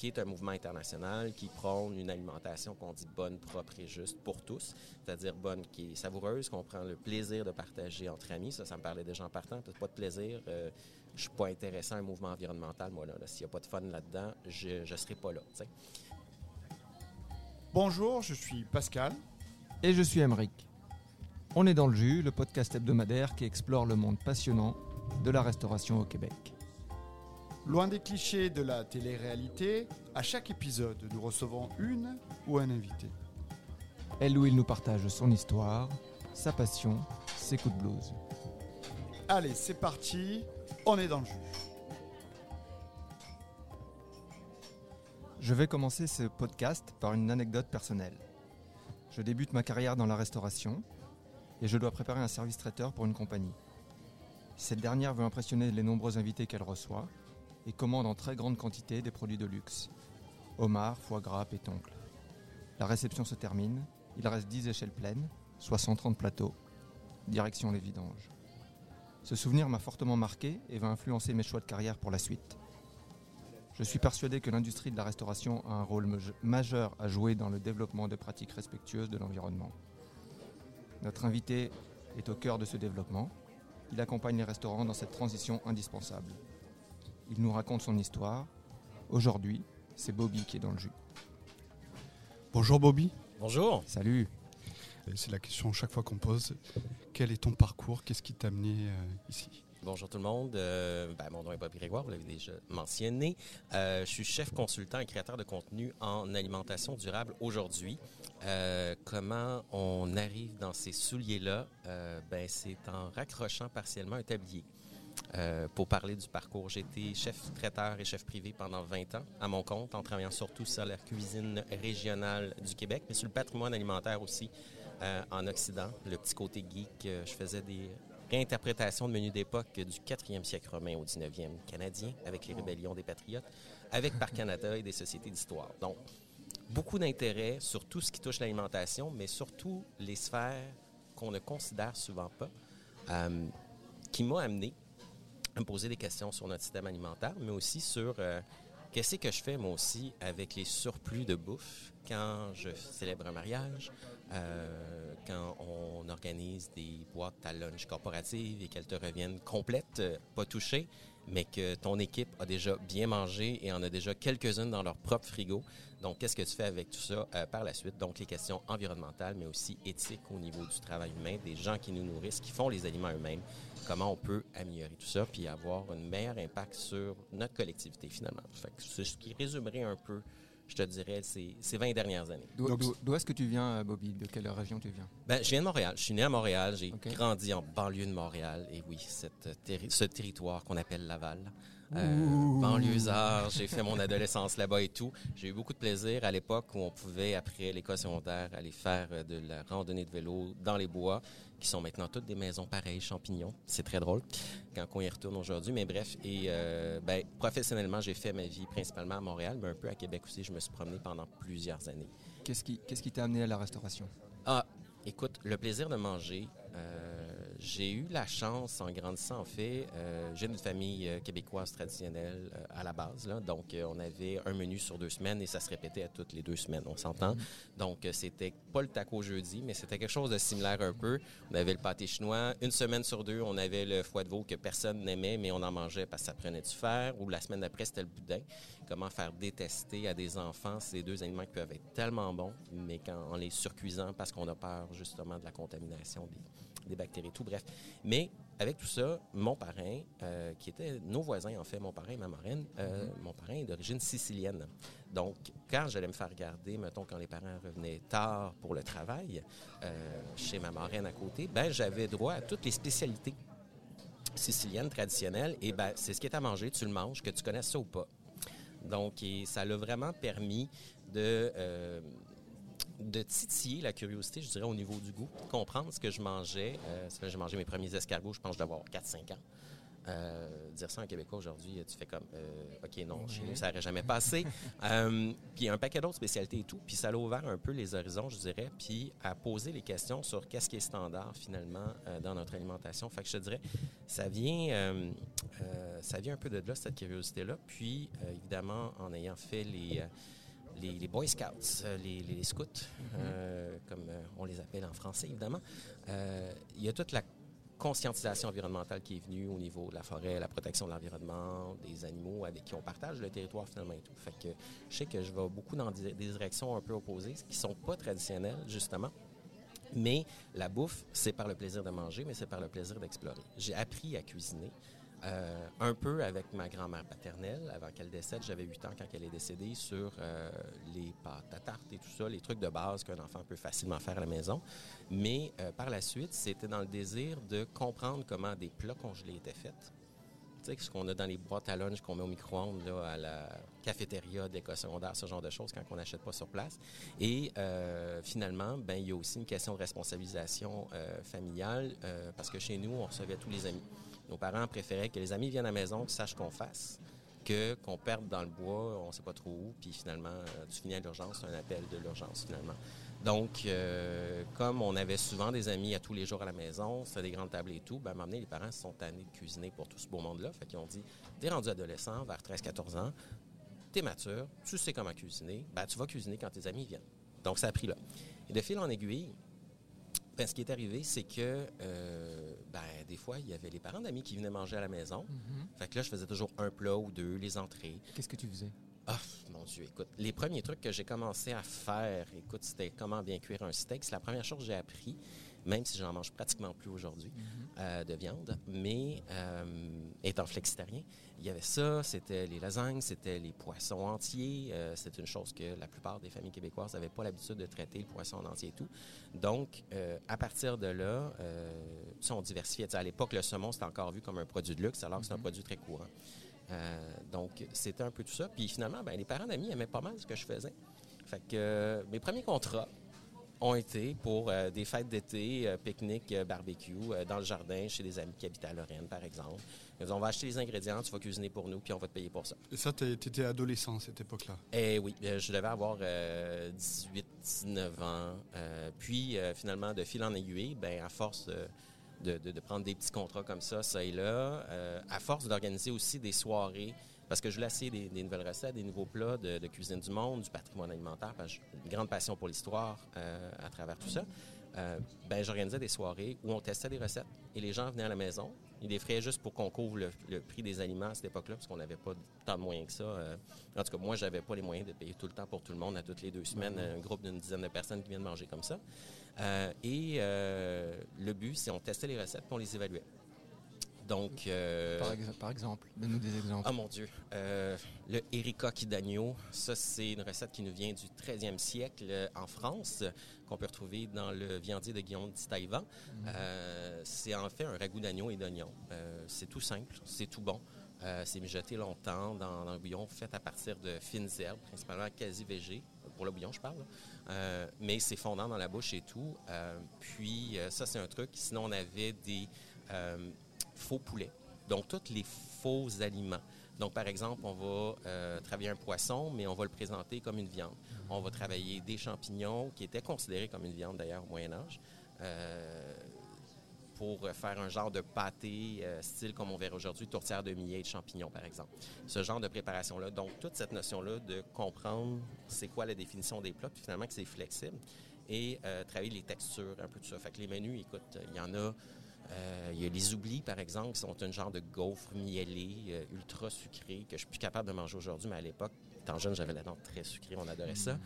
qui est un mouvement international qui prône une alimentation qu'on dit bonne, propre et juste pour tous, c'est-à-dire bonne qui est savoureuse, qu'on prend le plaisir de partager entre amis. Ça, ça me parlait déjà en partant. Pas de plaisir. Euh, je suis pas intéressant à un mouvement environnemental, moi, là. S'il n'y a pas de fun là-dedans, je ne serai pas là. Bonjour, je suis Pascal. Et je suis Emeric. On est dans le jus, le podcast hebdomadaire qui explore le monde passionnant de la restauration au Québec. Loin des clichés de la télé-réalité, à chaque épisode, nous recevons une ou un invité. Elle ou il nous partage son histoire, sa passion, ses coups de blues. Allez, c'est parti, on est dans le jus. Je vais commencer ce podcast par une anecdote personnelle. Je débute ma carrière dans la restauration et je dois préparer un service traiteur pour une compagnie. Cette dernière veut impressionner les nombreux invités qu'elle reçoit et commande en très grande quantité des produits de luxe. Homard, foie gras, pétoncle. La réception se termine, il reste 10 échelles pleines, soit 130 plateaux. Direction les vidanges. Ce souvenir m'a fortement marqué et va influencer mes choix de carrière pour la suite. Je suis persuadé que l'industrie de la restauration a un rôle majeur à jouer dans le développement de pratiques respectueuses de l'environnement. Notre invité est au cœur de ce développement. Il accompagne les restaurants dans cette transition indispensable. Il nous raconte son histoire. Aujourd'hui, c'est Bobby qui est dans le jus. Bonjour Bobby. Bonjour. Salut. Euh, c'est la question chaque fois qu'on pose. Quel est ton parcours? Qu'est-ce qui t'a amené euh, ici? Bonjour tout le monde. Euh, ben, mon nom est Bobby Grégoire, vous l'avez déjà mentionné. je suis chef consultant et créateur de contenu en alimentation durable aujourd'hui. comment on arrive dans ces souliers-là? ben, c'est en raccrochant partiellement un tablier. Pour parler du parcours, j'ai été chef traiteur et chef privé pendant 20 ans à mon compte, en travaillant surtout sur la cuisine régionale du Québec, mais sur le patrimoine alimentaire aussi euh, en Occident. Le petit côté geek, euh, je faisais des réinterprétations de menus d'époque du 4e siècle romain au 19e canadien, avec les rébellions des patriotes, avec Par Canada et des sociétés d'histoire. Donc, beaucoup d'intérêt sur tout ce qui touche l'alimentation, mais surtout les sphères qu'on ne considère souvent pas, euh, qui m'a amené à me poser des questions sur notre système alimentaire, mais aussi sur qu'est-ce que je fais moi aussi avec les surplus de bouffe quand je célèbre un mariage, euh, quand on organise des boîtes à lunch corporatives et qu'elles te reviennent complètes, euh, pas touchées, mais que ton équipe a déjà bien mangé et en a déjà quelques-unes dans leur propre frigo. Donc, qu'est-ce que tu fais avec tout ça euh, par la suite? Donc, les questions environnementales, mais aussi éthiques au niveau du travail humain, des gens qui nous nourrissent, qui font les aliments eux-mêmes. Comment on peut améliorer tout ça, puis avoir un meilleur impact sur notre collectivité, finalement? c'est ce qui résumerait un peu je te dirais, ces, ces 20 dernières années. D'où est-ce que tu viens, euh, Bobby? De quelle région tu viens? Ben, je viens de Montréal. Je suis né à Montréal. J'ai grandi en banlieue de Montréal. Et oui, cette, ce territoire qu'on appelle Laval. Euh, banlieusard, j'ai fait mon adolescence là-bas et tout. J'ai eu beaucoup de plaisir à l'époque où on pouvait, après l'école secondaire, aller faire euh, de la randonnée de vélo dans les bois, qui sont maintenant toutes des maisons pareilles, champignons. C'est très drôle quand on y retourne aujourd'hui. Mais bref, et euh, ben, professionnellement, j'ai fait ma vie principalement à Montréal, mais un peu à Québec aussi. Je me suis promené pendant plusieurs années. Qu'est-ce qui qu'est-ce qui t'a amené à la restauration? Ah, écoute, le plaisir de manger. Euh, j'ai eu la chance, en grandissant, en fait, euh, j'ai une famille euh, québécoise traditionnelle euh, à la base. Là, donc, on avait un menu sur deux semaines et ça se répétait à toutes les deux semaines, on s'entend. Mm-hmm. Donc, c'était pas le taco jeudi, mais c'était quelque chose de similaire un peu. On avait le pâté chinois. Une semaine sur deux, on avait le foie de veau que personne n'aimait, mais on en mangeait parce que ça prenait du fer. Ou la semaine d'après, c'était le boudin. Comment faire détester à des enfants ces deux aliments qui peuvent être tellement bons, mais quand, en les surcuisant parce qu'on a peur justement de la contamination des des bactéries, tout bref. Mais avec tout ça, mon parrain, euh, qui était nos voisins en fait, mon parrain et ma marraine, euh, mm-hmm. mon parrain est d'origine sicilienne. Donc, quand j'allais me faire regarder, mettons, quand les parents revenaient tard pour le travail, euh, chez ma marraine à côté, ben j'avais droit à toutes les spécialités siciliennes traditionnelles. Et ben c'est ce qui est à manger, tu le manges, que tu connaisses ça ou pas. Donc, ça l'a vraiment permis de de titiller la curiosité, je dirais, au niveau du goût, comprendre ce que je mangeais. Euh, j'ai mangé mes premiers escargots, je pense, d'avoir 4-5 ans. Euh, dire ça en Québécois aujourd'hui, tu fais comme, euh, OK, non, chez nous, ça n'aurait jamais passé. euh, puis un paquet d'autres spécialités et tout. Puis ça a ouvert un peu les horizons, je dirais, puis à poser les questions sur qu'est-ce qui est standard finalement dans notre alimentation. Fait que je te dirais, ça vient, ça vient un peu de là, cette curiosité-là. Puis, évidemment, en ayant fait les... les, Boy Scouts, euh, les, scouts, euh, comme euh, on les appelle en français, évidemment. Il y a toute la conscientisation environnementale qui est venue au niveau de la forêt, la protection de l'environnement, des animaux avec qui on partage le territoire finalement tout. Fait je sais que je vais beaucoup dans des directions un peu opposées, qui sont pas traditionnelles, justement. Mais la bouffe, c'est par le plaisir de manger, mais c'est par le plaisir d'explorer. J'ai appris à cuisiner. Euh, un peu avec ma grand-mère paternelle, avant qu'elle décède, j'avais 8 ans quand elle est décédée, sur euh, les pâtes à tarte et tout ça, les trucs de base qu'un enfant peut facilement faire à la maison. Mais euh, par la suite, c'était dans le désir de comprendre comment des plats congelés étaient faits. Tu sais, ce qu'on a dans les boîtes à lunch qu'on met au micro-ondes à la cafétéria d'école secondaire, ce genre de choses quand on n'achète pas sur place. Et finalement, ben, il y a aussi une question de responsabilisation familiale parce que chez nous, on recevait tous les amis. Nos parents préféraient que les amis viennent à la maison, qu'ils sachent qu'on fasse, que qu'on perde dans le bois, on ne sait pas trop où, puis finalement, euh, tu finis à l'urgence, c'est un appel de l'urgence finalement. Donc, euh, comme on avait souvent des amis à tous les jours à la maison, c'était des grandes tables et tout, ben, à un moment donné, les parents se sont tannés de cuisiner pour tout ce beau monde-là. Fait qu'ils ont dit, t'es rendu adolescent, vers 13-14 ans, t'es mature, tu sais comment cuisiner, ben, tu vas cuisiner quand tes amis viennent. Donc, ça a pris là. Et de fil en aiguille, ben, ce qui est arrivé, c'est que euh, ben, des fois, il y avait les parents d'amis qui venaient manger à la maison. Fait que là, je faisais toujours un plat ou deux, les entrées. Qu'est-ce que tu faisais? Ah, mon Dieu, écoute, les premiers trucs que j'ai commencé à faire, écoute, c'était comment bien cuire un steak. C'est la première chose que j'ai appris, même si j'en mange pratiquement plus aujourd'hui, euh, de viande. Mais euh, étant flexitarien, il y avait ça, c'était les lasagnes, c'était les poissons entiers. Euh, c'est une chose que la plupart des familles québécoises n'avaient pas l'habitude de traiter, le poisson en entier et tout. Donc, à partir de là, on diversifiait. À l'époque, le saumon, c'était encore vu comme un produit de luxe, alors que c'est un produit très courant. Donc, c'était un peu tout ça. Puis finalement, ben, les parents d'amis aimaient pas mal ce que je faisais. Fait que mes premiers contrats ont été pour euh, des fêtes d'été, euh, pique-nique, euh, barbecue, dans le jardin, chez des amis qui habitaient à Lorraine, par exemple. Ils disaient, on va acheter les ingrédients, tu vas cuisiner pour nous, puis on va te payer pour ça. Et ça, tu étais adolescent à cette époque-là? Eh oui, je devais avoir euh, 18, 19 ans. Puis, finalement, de fil en aiguille, ben, à force de, de- prendre des petits contrats comme ça, ça et là, à force d'organiser aussi des soirées, parce que je voulais essayer des, des nouvelles recettes, des nouveaux plats de, de cuisine du monde, du patrimoine alimentaire, parce que j'ai une grande passion pour l'histoire euh, à travers tout ça. Euh, ben, j'organisais des soirées où on testait des recettes et les gens venaient à la maison. Ils les feraient juste pour qu'on couvre le, le prix des aliments à cette époque-là, parce qu'on n'avait pas tant de moyens que ça. Euh, en tout cas, moi, j'avais pas les moyens de payer tout le temps pour tout le monde à toutes les deux semaines, un groupe d'une dizaine de personnes qui viennent manger comme ça. Euh, et le but, c'est on testait les recettes puis on les évaluait. Donc, euh, par, ex- par exemple, donne-nous des exemples. ah mon Dieu. Euh, le Erika d'agneau, ça c'est une recette qui nous vient du 13e siècle euh, en France, qu'on peut retrouver dans le viandier de Guillaume d'Itaïvan. Euh, c'est en fait un ragoût d'agneau et d'oignon. C'est tout simple, c'est tout bon. Euh, c'est mijoté longtemps dans, dans un bouillon fait à partir de fines herbes, principalement quasi végé, pour le bouillon je parle. Euh, mais c'est fondant dans la bouche et tout. Euh, puis ça c'est un truc. Sinon on avait des faux poulets. Donc, tous les faux aliments. Donc, par exemple, on va euh, travailler un poisson, mais on va le présenter comme une viande. On va travailler des champignons, qui étaient considérés comme une viande d'ailleurs au Moyen Âge, euh, pour faire un genre de pâté, euh, style comme on verra aujourd'hui, tourtière de millet et de champignons, par exemple. Ce genre de préparation-là. Donc, toute cette notion-là de comprendre c'est quoi la définition des plats, puis finalement que c'est flexible, et travailler les textures, un peu tout ça. Fait que les menus, écoute, il y en a... Euh, il y a les oublis, par exemple, qui sont un genre de gaufre mielé, euh, ultra sucré, que je suis plus capable de manger aujourd'hui, mais à l'époque, étant jeune, j'avais la dent très sucrée, on adorait ça.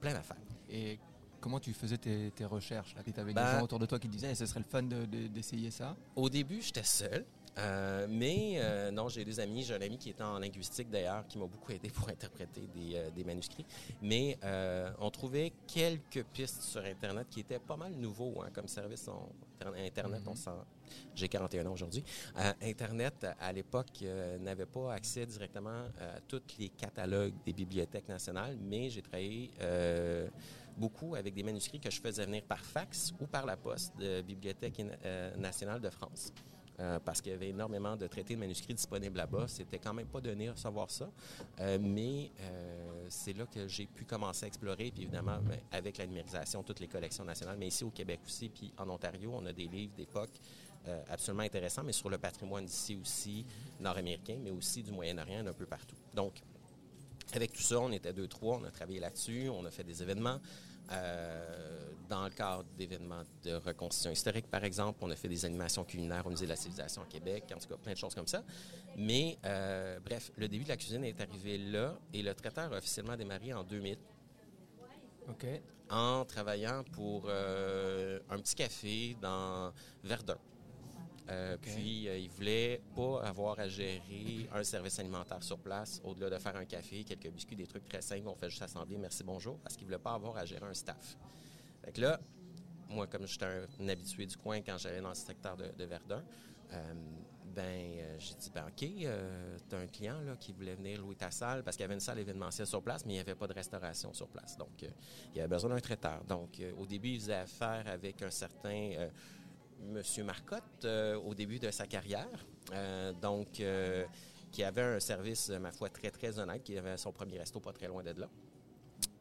Plein d'affaires. Et comment tu faisais tes, tes recherches? Tu avais Ben- des gens autour de toi qui te disaient Eh, ce serait le fun de- de- d'essayer ça Au début, j'étais seul. Euh, mais euh, non, j'ai des amis. J'ai un ami qui est en linguistique d'ailleurs, qui m'a beaucoup aidé pour interpréter des, euh, des manuscrits. Mais on trouvait quelques pistes sur Internet qui étaient pas mal nouveaux hein, comme service. On- Internet, on s'en... J'ai 41 ans aujourd'hui. Euh, Internet, à l'époque, euh, n'avait pas accès directement à tous les catalogues des bibliothèques nationales, mais j'ai travaillé euh, beaucoup avec des manuscrits que je faisais venir par fax ou par la poste de Bibliothèque nationale de France. Euh, parce qu'il y avait énormément de traités de manuscrits disponibles là-bas. C'était quand même pas donné à savoir ça. Euh, mais euh, c'est là que j'ai pu commencer à explorer. Puis évidemment, ben, avec la numérisation, toutes les collections nationales, mais ici au Québec aussi, puis en Ontario, on a des livres d'époque absolument intéressants, mais sur le patrimoine d'ici aussi, nord-américain, mais aussi du Moyen-Orient, un peu partout. Donc, avec tout ça, on était deux, trois, on a travaillé là-dessus, on a fait des événements. Euh, dans le cadre d'événements de reconstitution historique, par exemple, on a fait des animations culinaires au Musée de la civilisation à Québec, en tout cas, plein de choses comme ça. Mais, euh, bref, le début de la cuisine est arrivé là et le traiteur a officiellement démarré en 2000. OK. En travaillant pour euh, un petit café dans Verdun. Euh, puis, euh, il voulait pas avoir à gérer un service alimentaire sur place, au-delà de faire un café, quelques biscuits, des trucs très simples. On fait juste assembler, merci, bonjour, parce qu'il voulait pas avoir à gérer un staff. Fait que là, moi, comme j'étais un, habitué du coin quand j'allais dans le secteur de, Verdun, euh, ben, j'ai dit, ben, OK, tu as un client là, qui voulait venir louer ta salle parce qu'il y avait une salle événementielle sur place, mais il n'y avait pas de restauration sur place. Donc, il avait besoin d'un traiteur. Donc, au début, il faisait affaire avec un certain M. Marcotte euh, au début de sa carrière. Euh, donc, euh, qui avait un service, ma foi, très, très honnête, qui avait son premier resto pas très loin de là.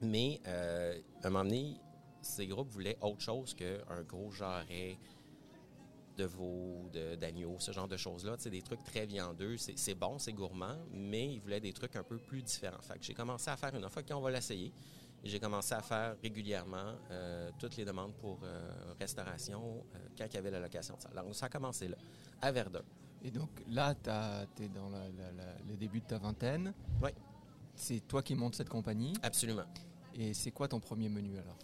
Mais, à un moment donné, ces groupes voulaient autre chose qu'un gros jarret de veau, d'agneau, ce genre de choses-là. C'est des trucs très viandeux. C'est bon, c'est gourmand, mais ils voulaient des trucs un peu plus différents. Fait j'ai commencé à faire une fois qu'on va l'essayer j'ai commencé à faire régulièrement euh, toutes les demandes pour euh, restauration euh, quand il y avait la location de salle. Donc, ça a commencé là, à Verdun. Et donc là, tu es dans le début de ta vingtaine. Oui. C'est toi qui montes cette compagnie. Absolument. Et c'est quoi ton premier menu alors?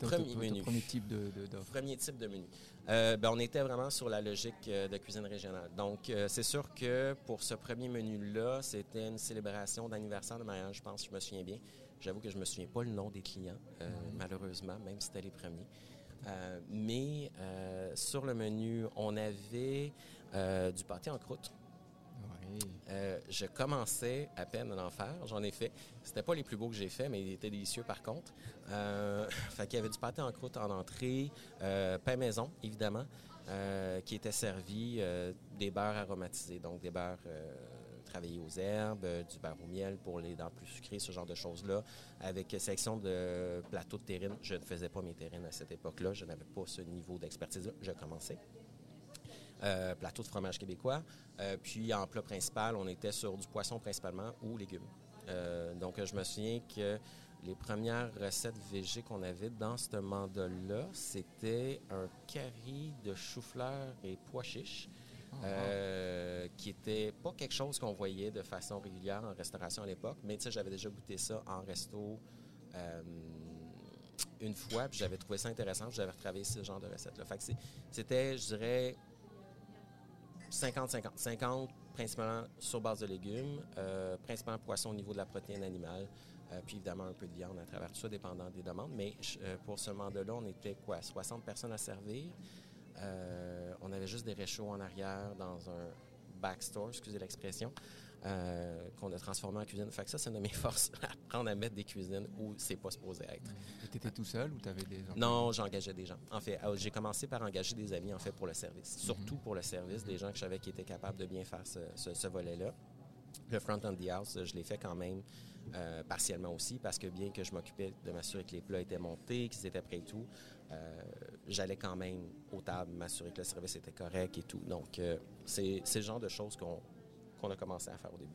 Premier menu. premier type de, Premier type de menu. ben, on était vraiment sur la logique de cuisine régionale. Donc, c'est sûr que pour ce premier menu-là, c'était une célébration d'anniversaire de mariage, je pense, je me souviens bien. J'avoue que je ne me souviens pas le nom des clients, euh, malheureusement, même si c'était les premiers. Euh, mais euh, sur le menu, on avait du pâté en croûte. je commençais à peine à en faire. J'en ai fait. C'était pas les plus beaux que j'ai fait, mais ils étaient délicieux par contre. fait qu'il y avait du pâté en croûte en entrée, pain maison, évidemment, qui était servi des beurres aromatisés, donc des beurres travailler aux herbes, euh, du beurre au miel pour les dents plus sucrées, ce genre de choses-là. Avec section de plateau de terrine, je ne faisais pas mes terrines à cette époque-là. Je n'avais pas ce niveau d'expertise-là. Je commençais. Euh, plateau de fromage québécois. Euh, puis en plat principal, on était sur du poisson principalement ou légumes. donc je me souviens que les premières recettes végé qu'on avait dans ce mandat-là, c'était un curry de chou-fleur et pois chiches euh, qui était pas quelque chose qu'on voyait de façon régulière en restauration à l'époque, mais tu sais, j'avais déjà goûté ça en resto euh, une fois, puis j'avais trouvé ça intéressant, j'avais retravaillé ce genre de recette-là. Fait c'était, je dirais, 50-50. 50 principalement sur base de légumes, euh, principalement poisson au niveau de la protéine animale, puis évidemment un peu de viande à travers tout ça, dépendant des demandes. Mais pour ce mandat-là, on était quoi, 60 personnes à servir. Euh, on avait juste des réchauds en arrière dans un backstore, excusez l'expression, euh, qu'on a transformé en cuisine. Fait que ça, c'est une de mes forces, apprendre à mettre des cuisines où c'est pas supposé être. Et tu étais tout seul ou tu avais des gens? Non, j'engageais des gens. En fait, euh, j'ai commencé par engager des amis, en fait, pour le service. Surtout mhm. pour le service, des gens que je savais qui étaient capables de bien faire ce, volet-là. Le front of the house, je l'ai fait quand même partiellement aussi, parce que bien que je m'occupais de m'assurer que les plats étaient montés, qu'ils étaient prêts et tout, euh, j'allais quand même aux tables m'assurer que le service était correct et tout. Donc, euh, c'est le genre de choses qu'on a commencé à faire au début.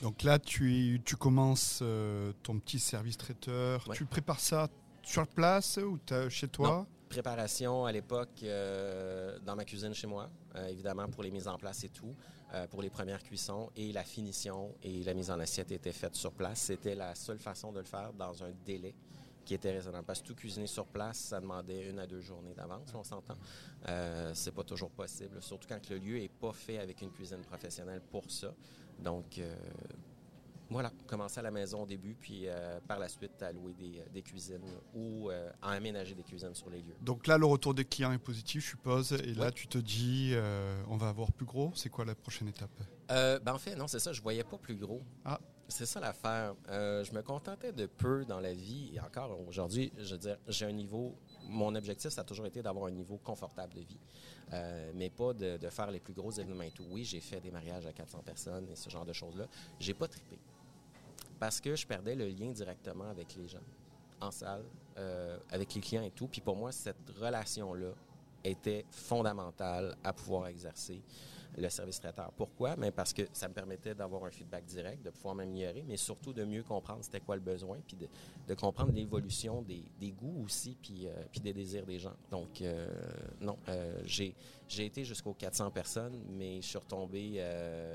Donc là, tu, tu commences euh, ton petit service traiteur. Tu prépares ça sur place ou chez toi? Préparation à l'époque dans ma cuisine chez moi, évidemment pour les mises en place et tout, pour les premières cuissons et la finition et la mise en assiette était faite sur place. C'était la seule façon de le faire dans un délai qui était raisonnable. Parce que tout cuisiner sur place, ça demandait une à deux journées d'avance, on s'entend. Euh, c'est pas toujours possible, surtout quand le lieu est pas fait avec une cuisine professionnelle pour ça. Donc, euh, voilà, commencer à la maison au début, puis euh, par la suite à louer des, des cuisines ou euh, à aménager des cuisines sur les lieux. Donc là, le retour des clients est positif, je suppose, et là, tu te dis, on va avoir plus gros. C'est quoi la prochaine étape? Ben, En fait, non, c'est ça, je voyais pas plus gros. Ah. C'est ça l'affaire. Euh, je me contentais de peu dans la vie et encore aujourd'hui, je veux dire, j'ai un niveau. Mon objectif, ça a toujours été d'avoir un niveau confortable de vie, euh, mais pas de, faire les plus gros événements et tout. Oui, j'ai fait des mariages à 400 personnes et ce genre de choses-là. J'ai pas trippé parce que je perdais le lien directement avec les gens en salle, euh, avec les clients et tout. Puis pour moi, cette relation-là était fondamentale à pouvoir exercer le service traiteur. Pourquoi? Mais parce que ça me permettait d'avoir un feedback direct, de pouvoir m'améliorer, mais surtout de mieux comprendre c'était quoi le besoin, puis de, comprendre l'évolution des, goûts aussi, puis, euh, puis des désirs des gens. Donc, euh, non, euh, j'ai, j'ai été jusqu'aux 400 personnes, mais je suis retombé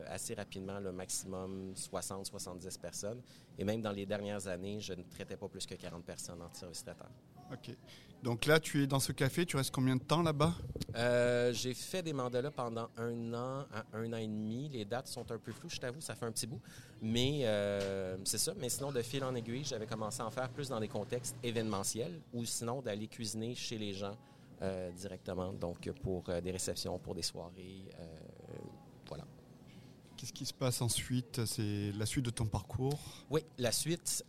assez rapidement, le maximum 60-70 personnes. Et même dans les dernières années, je ne traitais pas plus que 40 personnes en service traiteur. OK. Donc là, tu es dans ce café, tu restes combien de temps là-bas? Euh, j'ai fait des mandats là pendant un an à un an et demi. Les dates sont un peu floues, je t'avoue, ça fait un petit bout. Mais euh, c'est ça. Mais sinon, de fil en aiguille, j'avais commencé à en faire plus dans des contextes événementiels ou sinon d'aller cuisiner chez les gens euh, directement. Donc pour des réceptions, pour des soirées. voilà. Qu'est-ce qui se passe ensuite? C'est la suite de ton parcours? Oui, la suite,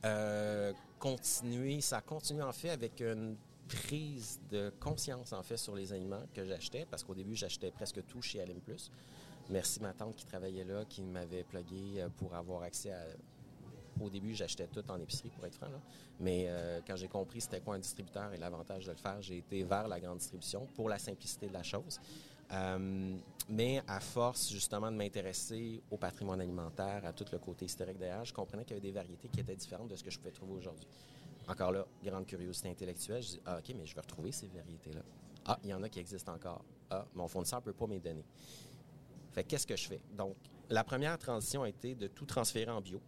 ça continue en fait avec une prise de conscience, en fait, sur les aliments que j'achetais, parce qu'au début, j'achetais presque tout chez Alim Plus. Merci ma tante qui travaillait là, qui m'avait plugué euh, pour avoir accès à... Au début, j'achetais tout en épicerie, pour être franc. Mais euh, quand j'ai compris c'était quoi un distributeur et l'avantage de le faire, j'ai été vers la grande distribution pour la simplicité de la chose. Euh, mais à force justement de m'intéresser au patrimoine alimentaire, à tout le côté historique d'ailleurs, je comprenais qu'il y avait des variétés qui étaient différentes de ce que je pouvais trouver aujourd'hui. Encore là, grande curiosité intellectuelle. Je dis, ah, OK, mais je vais retrouver ces variétés-là. Ah, il y en a qui existent encore. Ah, mon fournisseur ne peut pas m'y donner. Fait qu'est-ce que je fais? Donc, la première transition a été de tout transférer en bio.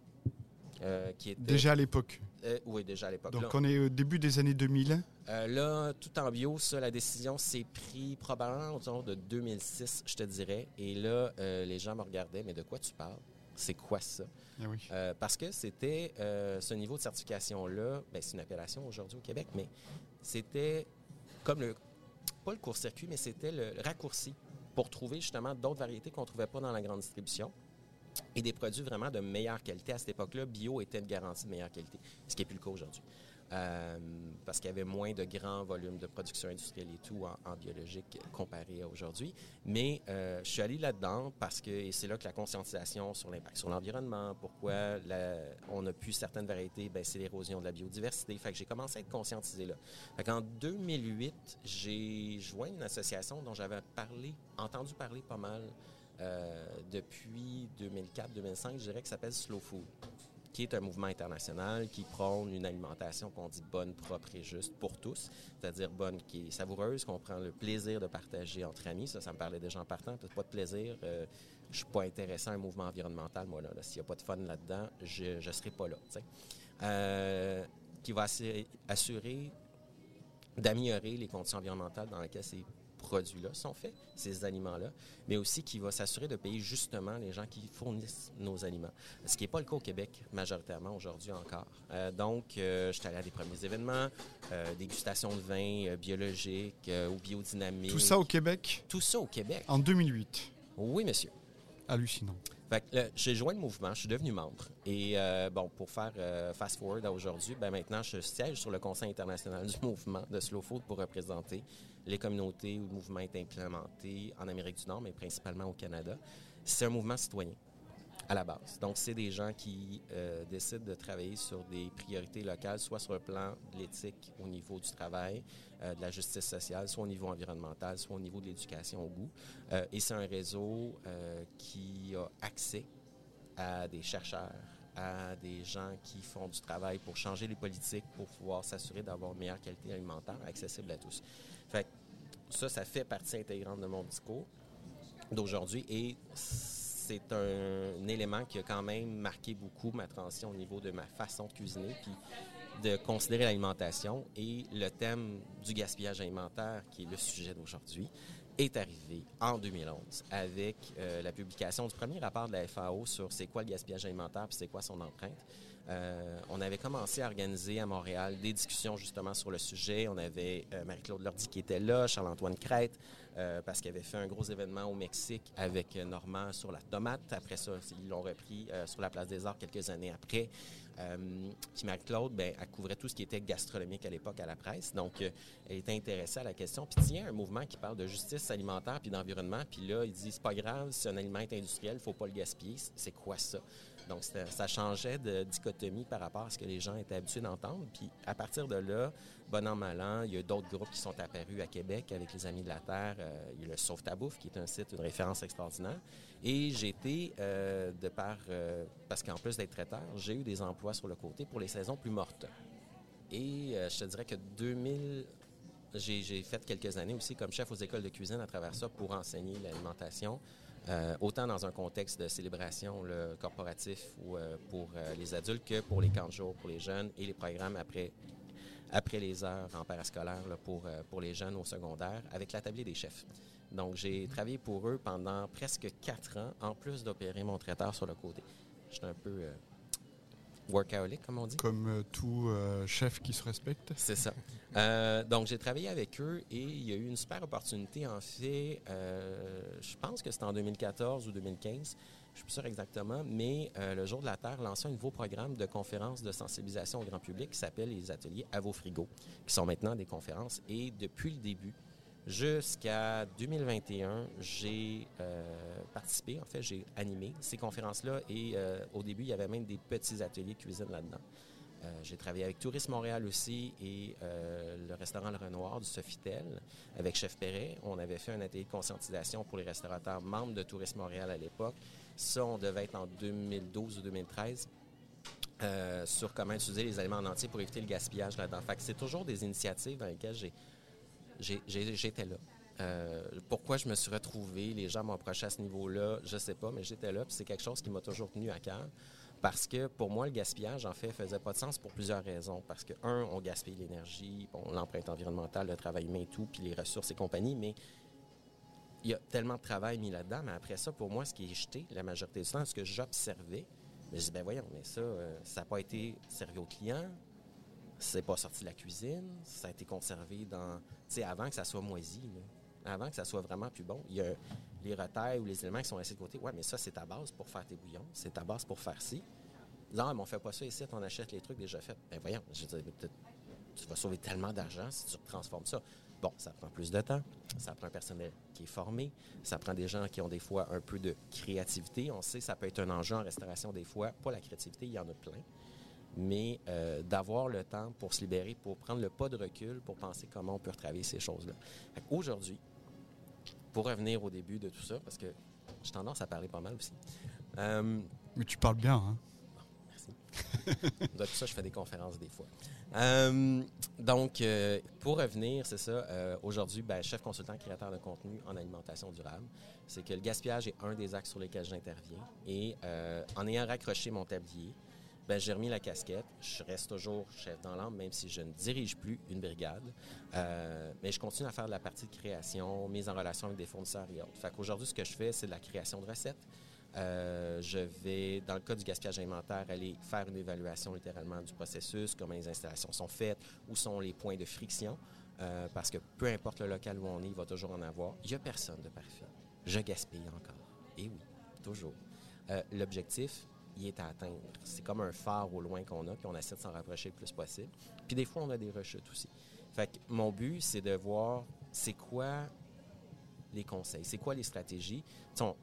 Euh, qui était, déjà à l'époque. Euh, oui, déjà à l'époque. Donc, on est au début des années 2000. Euh, là, tout en bio, ça, la décision s'est prise probablement autour de 2006, je te dirais. Et là, les gens me regardaient, mais de quoi tu parles? c'est quoi ça? Ah parce que c'était ce niveau de certification-là, ben, c'est une appellation aujourd'hui au Québec, mais c'était comme le, pas le court-circuit, mais c'était le raccourci pour trouver justement d'autres variétés qu'on ne trouvait pas dans la grande distribution et des produits vraiment de meilleure qualité. À cette époque-là, bio était une garantie de meilleure qualité, ce qui n'est plus le cas aujourd'hui. Euh, parce qu'il y avait moins de grands volumes de production industrielle et tout en, biologique comparé à aujourd'hui. Mais euh, je suis allé là-dedans parce que c'est là que la conscientisation sur l'impact sur l'environnement, pourquoi on a plus certaines variétés, ben, c'est l'érosion de la biodiversité. Fait que j'ai commencé à être conscientisé là. Fait qu'en 2008, j'ai joint une association dont j'avais parlé, entendu parler pas mal depuis 2004-2005, je dirais, que s'appelle Slow Food qui est un mouvement international qui prône une alimentation qu'on dit bonne, propre et juste pour tous, c'est-à-dire bonne qui est savoureuse, qu'on prend le plaisir de partager entre amis. Ça, ça me parlait déjà en partant. Pas de plaisir. Euh, je suis pas intéressé à un mouvement environnemental, moi. Là, S'il n'y a pas de fun là-dedans, je ne serai pas là. Euh, qui va assurer d'améliorer les conditions environnementales dans lesquelles c'est produits-là sont faits, ces aliments-là, mais aussi qui va s'assurer de payer justement les gens qui fournissent nos aliments. Ce qui n'est pas le cas au Québec majoritairement aujourd'hui encore. Euh, donc, euh, je suis allé à des premiers événements, euh, dégustation de vin biologique ou biodynamique. Tout ça au Québec? Tout ça au Québec. En 2008? Oui, monsieur. Hallucinant. J'ai joint le mouvement, je suis devenu membre. Et bon, pour faire fast forward à aujourd'hui, ben maintenant je siège sur le Conseil international du mouvement de Slow Food pour représenter les communautés où le mouvement est implémenté en Amérique du Nord, mais principalement au Canada. C'est un mouvement citoyen à la base. Donc, c'est des gens qui euh, décident de travailler sur des priorités locales, soit sur le plan de l'éthique au niveau du travail, euh, de la justice sociale, soit au niveau environnemental, soit au niveau de l'éducation au goût. Euh, et c'est un réseau qui a accès à des chercheurs, à des gens qui font du travail pour changer les politiques, pour pouvoir s'assurer d'avoir une meilleure qualité alimentaire accessible à tous. Ça, ça fait partie intégrante de mon discours d'aujourd'hui et c'est un, élément qui a quand même marqué beaucoup ma transition au niveau de ma façon de cuisiner puis de considérer l'alimentation et le thème du gaspillage alimentaire qui est le sujet d'aujourd'hui est arrivé en 2011 avec euh, la publication du premier rapport de la FAO sur c'est quoi le gaspillage alimentaire puis c'est quoi son empreinte. On avait commencé à organiser à Montréal des discussions justement sur le sujet. On avait Marie-Claude Lordy qui était là, Charles-Antoine Crête, parce qu'il avait fait un gros événement au Mexique avec Normand sur la tomate. Après ça, ils l'ont repris sur la place des Arts quelques années après. Euh, puis Marie-Claude, ben, elle couvrait tout ce qui était gastronomique à l'époque à la presse. Donc, euh, elle était intéressée à la question. Puis tiens, un mouvement qui parle de justice alimentaire puis d'environnement. Puis là, il dit, c'est pas grave, c'est un aliment industriel, il faut pas le gaspiller. C'est quoi ça? Donc, ça changeait de dichotomie par rapport à ce que les gens étaient habitués d'entendre. Puis, à partir de là, bon an, mal an, il y a d'autres groupes qui sont apparus à Québec avec les Amis de la Terre. Euh, il y a le Sauve ta bouffe, qui est un site, une référence extraordinaire. Et j'ai été, euh, de par, euh, parce qu'en plus d'être traiteur, j'ai eu des emplois sur le côté pour les saisons plus mortes. Et je te dirais que 2000, j'ai fait quelques années aussi comme chef aux écoles de cuisine à travers ça pour enseigner l'alimentation. Euh, autant dans un contexte de célébration corporatif ou euh, pour euh, les adultes que pour les camps de jour pour les jeunes et les programmes après, après les heures en parascolaire pour, pour les jeunes au secondaire avec l'atelier des chefs. Donc, j'ai travaillé pour eux pendant presque quatre ans, en plus d'opérer mon traiteur sur le côté. J'étais un peu workaholic, comme on dit. Comme euh, tout euh, chef qui se respecte. C'est ça. Euh, donc, j'ai travaillé avec eux et il y a eu une super opportunité. En fait, je pense que c'était en 2014 ou 2015. Je ne suis plus sûr exactement, mais le Jour de la Terre lançait un nouveau programme de conférences de sensibilisation au grand public qui s'appelle les ateliers à vos frigos, qui sont maintenant des conférences. Et depuis le début, Jusqu'à 2021, j'ai euh, participé, en fait, j'ai animé ces conférences-là et euh, au début, il y avait même des petits ateliers de cuisine là-dedans. Euh, j'ai travaillé avec Tourisme Montréal aussi et le restaurant Le Renoir du Sofitel avec Chef Perret. On avait fait un atelier de conscientisation pour les restaurateurs membres de Tourisme Montréal à l'époque. Ça, on devait être en 2012 ou 2013. sur comment utiliser les aliments en entier pour éviter le gaspillage là-dedans. Fait c'est toujours des initiatives dans lesquelles j'ai j'étais là. Euh, pourquoi je me suis retrouvé, les gens m'ont approché à ce niveau-là, je ne sais pas, mais j'étais là. c'est quelque chose qui m'a toujours tenu à cœur. Parce que pour moi, le gaspillage, en fait, faisait pas de sens pour plusieurs raisons. Parce que, un, on gaspille l'énergie, l'empreinte environnementale, le travail humain et tout, puis les ressources et compagnie, mais il y a tellement de travail mis là-dedans. Mais après ça, pour moi, ce qui est jeté, la majorité du temps, ce que j'observais, je dis, ben voyons, mais ça, euh, ça n'a pas été servi aux clients, c'est pas sorti de la cuisine, ça a été conservé dans, sais, avant que ça soit moisi, avant que ça soit vraiment plus bon. Il y a les retailles ou les éléments qui sont laissés de côté. Ouais, mais ça, c'est ta base pour faire tes bouillons, c'est ta base pour faire ci. Non, mais on fait pas ça ici, on achète les trucs déjà faits. Ben voyons, je tu vas sauver tellement d'argent si tu transformes ça. Bon, ça prend plus de temps, ça prend un personnel qui est formé, ça prend des gens qui ont des fois un peu de créativité. On sait ça peut être un enjeu en restauration des fois. Pas la créativité, il y en a plein mais euh, d'avoir le temps pour se libérer, pour prendre le pas de recul, pour penser comment on peut retravailler ces choses-là. Aujourd'hui, pour revenir au début de tout ça, parce que j'ai tendance à parler pas mal aussi. Euh, mais tu parles bien, hein? merci. tout ça, je fais des conférences des fois. Euh, donc, pour revenir, c'est ça. Aujourd'hui, ben, chef consultant créateur de contenu en alimentation durable, c'est que le gaspillage est un des axes sur lesquels j'interviens. Et en ayant raccroché mon tablier, ben, j'ai remis la casquette. Je reste toujours chef dans l'âme, même si je ne dirige plus une brigade. Euh, mais je continue à faire de la partie de création, mise en relation avec des fournisseurs et autres. Fait qu'aujourd'hui, ce que je fais, c'est de la création de recettes. Euh, je vais, dans le cas du gaspillage alimentaire, aller faire une évaluation littéralement du processus, comment les installations sont faites, où sont les points de friction, euh, parce que peu importe le local où on est, il va toujours en avoir. Il n'y a personne de parfait. Je gaspille encore. Et oui, toujours. L'objectif, il est à atteindre. C'est comme un phare au loin qu'on a, puis on essaie de s'en rapprocher le plus possible. Puis des fois, on a des rechutes aussi. Fait que mon but, c'est de voir c'est quoi les conseils, c'est quoi les stratégies. Sont,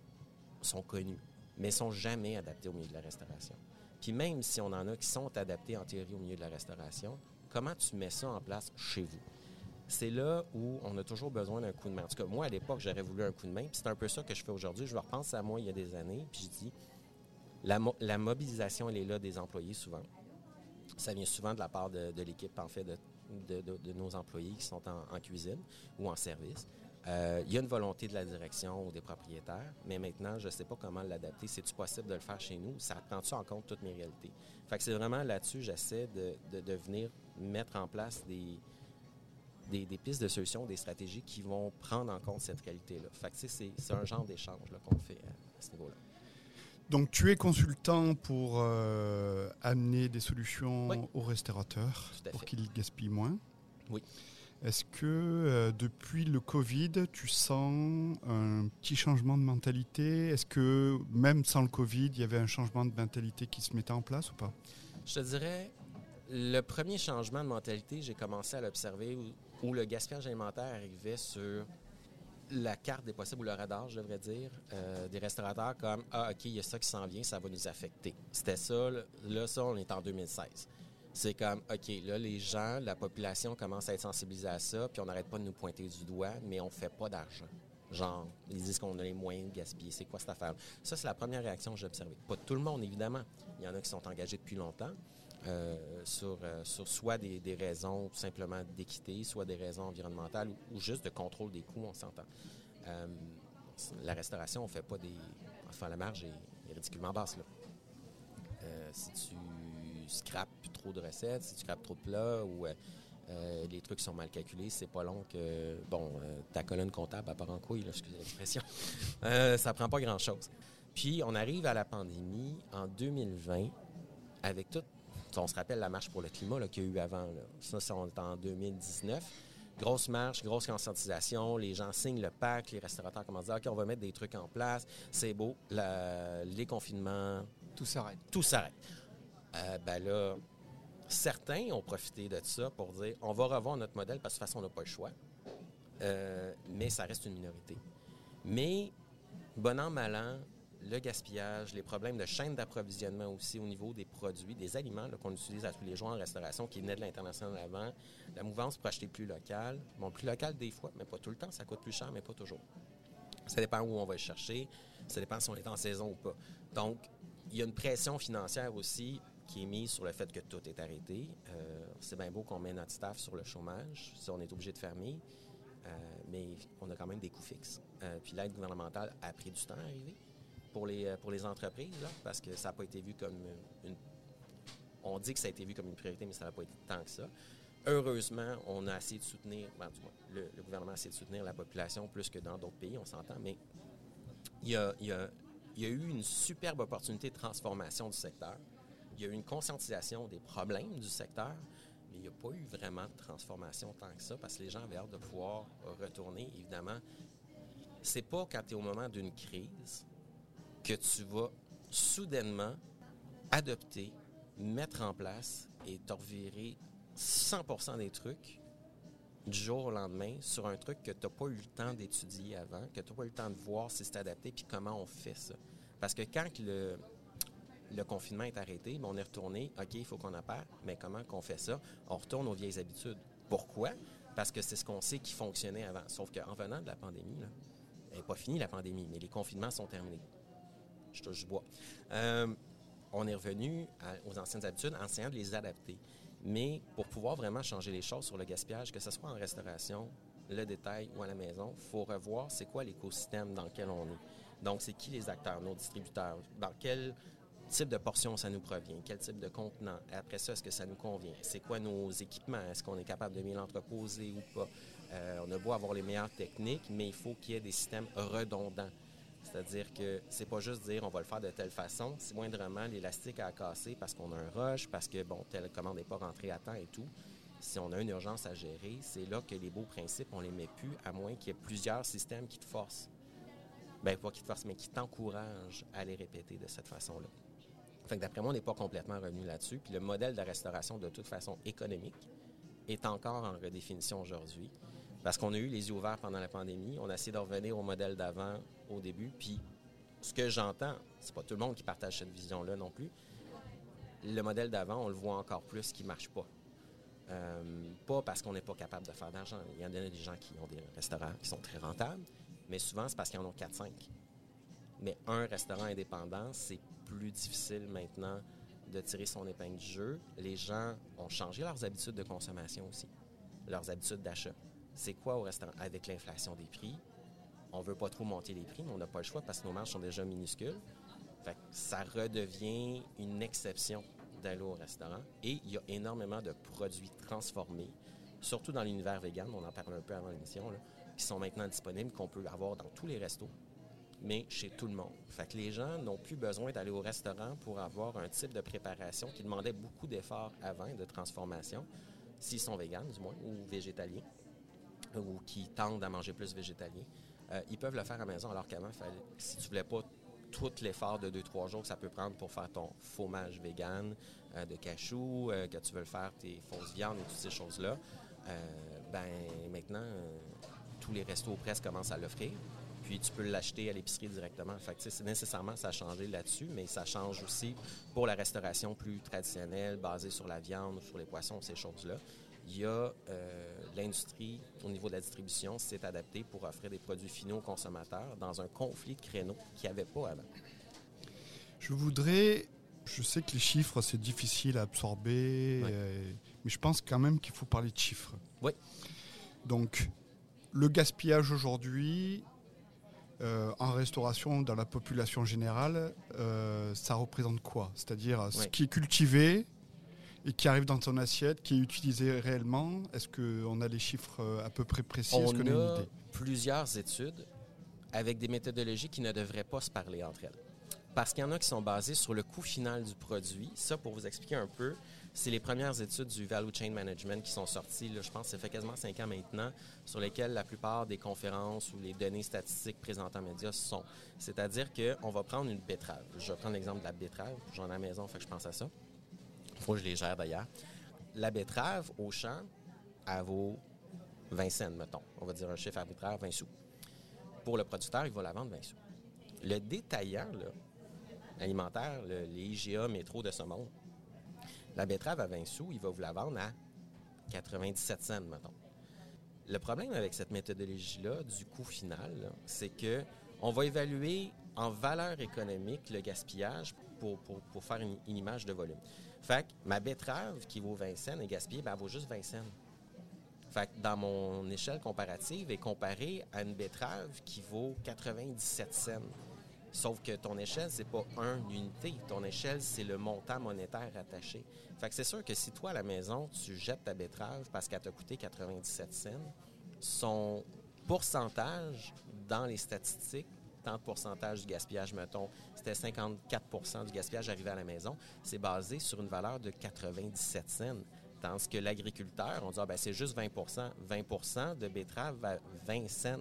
sont connues, mais sont jamais adaptées au milieu de la restauration. Puis même si on en a qui sont adaptés en théorie au milieu de la restauration, comment tu mets ça en place chez vous? C'est là où on a toujours besoin d'un coup de main. En tout cas, moi, à l'époque, j'aurais voulu un coup de main. Puis c'est un peu ça que je fais aujourd'hui. Je repense à moi il y a des années, puis je dis, la, mobilisation, elle est là des employés souvent. Ça vient souvent de la part de, l'équipe, en fait, de, nos employés qui sont en, cuisine ou en service. Euh, il y a une volonté de la direction ou des propriétaires, mais maintenant, je ne sais pas comment l'adapter. C'est-tu possible de le faire chez nous? Ça prend-tu en compte toutes mes réalités? Fait que c'est vraiment là-dessus, j'essaie de, venir mettre en place des, pistes de solutions, des stratégies qui vont prendre en compte cette réalité-là. C'est un genre d'échange qu'on fait à ce niveau-là. Donc tu es consultant pour euh, amener des solutions aux restaurateurs pour qu'ils gaspillent moins. Oui. Est-ce que euh, depuis le Covid, tu sens un petit changement de mentalité? Est-ce que même sans le Covid, il y avait un changement de mentalité qui se mettait en place ou pas? Je te dirais, le premier changement de mentalité, j'ai commencé à l'observer où, le gaspillage alimentaire arrivait sur la carte des possibles ou le radar, je devrais dire, euh, des restaurateurs comme Ah, OK, il y a ça qui s'en vient, ça va nous affecter. C'était ça, là, ça, on est en 2016 c'est comme, OK, là, les gens, la population commence à être sensibilisée à ça, puis on n'arrête pas de nous pointer du doigt, mais on fait pas d'argent. Genre, ils disent qu'on a les moyens de gaspiller. C'est quoi cette affaire? Ça, c'est la première réaction que j'ai observée. Pas tout le monde, évidemment. Il y en a qui sont engagés depuis longtemps. Euh, sur, euh, sur soit des, raisons simplement d'équité, soit des raisons environnementales ou, juste de contrôle des coûts, on s'entend. Euh, la restauration, on fait pas des... Enfin, la marge est, ridiculement basse, là. si tu scrapes trop de recettes, si tu scrapes trop de plats ou les trucs sont mal calculés, c'est pas long que, bon, ta colonne comptable, à part en couille, excusez l'expression, ça prend pas grand-chose. Puis, on arrive à la pandémie en 2020 avec tout, on se rappelle la marche pour le climat qu'il y a eu avant. Ça, c'est en 2019 grosse marche, grosse conscientisation, les gens signent le pacte, les restaurateurs commencent à dire, OK, on va mettre des trucs en place, c'est beau, les confinements... Tout s'arrête. Tout s'arrête. Euh, ben là, certains ont profité de ça pour dire on va revoir notre modèle parce que de toute façon, on n'a pas le choix. Euh, mais ça reste une minorité. Mais, bon an, mal an, le gaspillage, les problèmes de chaîne d'approvisionnement aussi au niveau des produits, des aliments qu'on utilise à tous les jours en restauration, qui venaient de l'international avant, la mouvance pour acheter plus local. Bon, plus local des fois, mais pas tout le temps. Ça coûte plus cher, mais pas toujours. Ça dépend où on va le chercher. Ça dépend si on est en saison ou pas. Donc, il y a une pression financière aussi qui est mise sur le fait que tout est arrêté. Euh, c'est bien beau qu'on met notre staff sur le chômage, si on est obligé de fermer, euh, mais on a quand même des coûts fixes. Euh, puis l'aide gouvernementale a pris du temps à arriver pour les, pour les entreprises, parce que ça n'a pas été vu comme une... On dit que ça a été vu comme une priorité, mais ça n'a pas été tant que ça. Heureusement, on a essayé de soutenir, ben, du moins, le, gouvernement a essayé de soutenir la population plus que dans d'autres pays, on s'entend, mais il y a, y a il y a eu une superbe opportunité de transformation du secteur. Il y a eu une conscientisation des problèmes du secteur, mais il n'y a pas eu vraiment de transformation tant que ça parce que les gens avaient hâte de pouvoir retourner. Évidemment, c'est pas quand tu es au moment d'une crise que tu vas soudainement adopter, mettre en place et te revirer 100% des trucs du jour au lendemain sur un truc que tu n'as pas eu le temps d'étudier avant, que tu n'as pas eu le temps de voir si c'est adapté, puis comment on fait ça. Parce que quand le, confinement est arrêté, ben, on est retourné, OK, il faut qu'on appelle, mais comment qu'on fait ça? On retourne aux vieilles habitudes. Pourquoi? Parce que c'est ce qu'on sait qui fonctionnait avant. Sauf qu'en venant de la pandémie, elle n'est pas finie la pandémie, mais les confinements sont terminés. Je touche bois. Euh, on est revenu aux anciennes habitudes en essayant de les adapter. Mais pour pouvoir vraiment changer les choses sur le gaspillage, que ce soit en restauration, le détail ou à la maison, il faut revoir c'est quoi l'écosystème dans lequel on est. Donc, c'est qui les acteurs, nos distributeurs, dans quel type de portion ça nous provient, quel type de contenant. Après ça, est-ce que ça nous convient? C'est quoi nos équipements? Est-ce qu'on est capable de bien l'entreposer ou pas? Euh, on a beau avoir les meilleures techniques, mais il faut qu'il y ait des systèmes redondants. C'est-à-dire que c'est pas juste dire on va le faire de telle façon, c'est moindrement l'élastique à casser parce qu'on a un rush, parce que bon, telle commande n'est pas rentrée à temps et tout. Si on a une urgence à gérer, c'est là que les beaux principes, on les met plus, à moins qu'il y ait plusieurs systèmes qui te forcent. Ben, pas qui te forcent, mais qui t'encouragent à les répéter de cette façon-là. Fait que d'après moi, on n'est pas complètement revenu là-dessus. Puis le modèle de restauration, de toute façon économique, est encore en redéfinition aujourd'hui. Parce qu'on a eu les yeux ouverts pendant la pandémie. On a essayé de revenir au modèle d'avant au début. Puis ce que j'entends, c'est pas tout le monde qui partage cette vision-là non plus. Le modèle d'avant, on le voit encore plus qui marche pas. Euh, pas parce qu'on n'est pas capable de faire d'argent. Il y en a des gens qui ont des restaurants qui sont très rentables, mais souvent c'est parce qu'ils en ont 4-5. Mais un restaurant indépendant, c'est plus difficile maintenant de tirer son épingle du jeu. Les gens ont changé leurs habitudes de consommation aussi, leurs habitudes d'achat. C'est quoi au restaurant? Avec l'inflation des prix, on veut pas trop monter les prix, mais on n'a pas le choix parce que nos marges sont déjà minuscules. Fait ça redevient une exception d'aller au restaurant. Et il y a énormément de produits transformés, surtout dans l'univers vegan, on en parle un peu avant l'émission, qui sont maintenant disponibles, qu'on peut avoir dans tous les restos. mais chez tout le monde. Fait les gens n'ont plus besoin d'aller au restaurant pour avoir un type de préparation qui demandait beaucoup d'efforts avant de transformation, s'ils sont véganes du moins, ou végétaliens, ou qui tendent à manger plus végétalien. Euh, ils peuvent le faire à la maison, alors qu'avant, si tu voulais pas tout l'effort de 2-3 jours que ça peut prendre pour faire ton fromage vegan euh, de cachou, euh, que tu veux le faire tes fausses viandes et toutes ces choses-là, ben maintenant, tous les restos presque commencent à l'offrir. Puis tu peux l'acheter à l'épicerie directement. Fait c'est nécessairement, ça a changé là-dessus, mais ça change aussi pour la restauration plus traditionnelle, basée sur la viande, sur les poissons, ces choses-là il y a euh, l'industrie au niveau de la distribution s'est adaptée pour offrir des produits finaux aux consommateurs dans un conflit de créneaux qu'il n'y avait pas avant. Je voudrais, je sais que les chiffres c'est difficile à absorber, euh, mais je pense quand même qu'il faut parler de chiffres. Oui. Donc, le gaspillage aujourd'hui, euh, en restauration dans la population générale, ça représente quoi? C'est-à-dire ce qui est cultivé, et qui arrive dans ton assiette, qui est utilisé réellement? Est-ce qu'on a les chiffres euh, à peu près précis? On a, plusieurs études avec des méthodologies qui ne devraient pas se parler entre elles. Parce qu'il y en a qui sont basées sur le coût final du produit. Ça, pour vous expliquer un peu, c'est les premières études du Value Chain Management qui sont sorties, je pense, ça fait quasiment cinq ans maintenant, sur lesquelles la plupart des conférences ou les données statistiques présentées en médias sont. C'est-à-dire qu'on va prendre une betterave. Je vais prendre l'exemple de la betterave. J'en ai à la maison, fait que je pense à ça. Que je les gère d'ailleurs. La betterave au champ, elle vaut 20 cents, mettons. On va dire un chiffre arbitraire, 20 sous. Pour le producteur, il va la vendre 20 sous. Le détaillant alimentaire, les IGA métro de ce monde, la betterave à 20 sous, il va vous la vendre à 97 cents, mettons. Le problème avec cette méthodologie-là, du coût final, c'est que on va évaluer en valeur économique le gaspillage pour, faire une, image de volume. Fait que ma betterave qui vaut 20 cents est gaspillée, ben, elle vaut juste 20 cents. Fait que dans mon échelle comparative, est comparée à une betterave qui vaut 97 cents. Sauf que ton échelle, c'est pas une unité. Ton échelle, c'est le montant monétaire attaché. Fait que c'est sûr que si toi, à la maison, tu jettes ta betterave parce qu'elle t'a coûté 97 cents, son pourcentage dans les statistiques tant de pourcentage du gaspillage, mettons, c'était 54% du gaspillage arrivé à la maison, c'est basé sur une valeur de 97 cents. Tandis que l'agriculteur, on dit, ah, ben, c'est juste 20% 20% de betterave à 20 cents.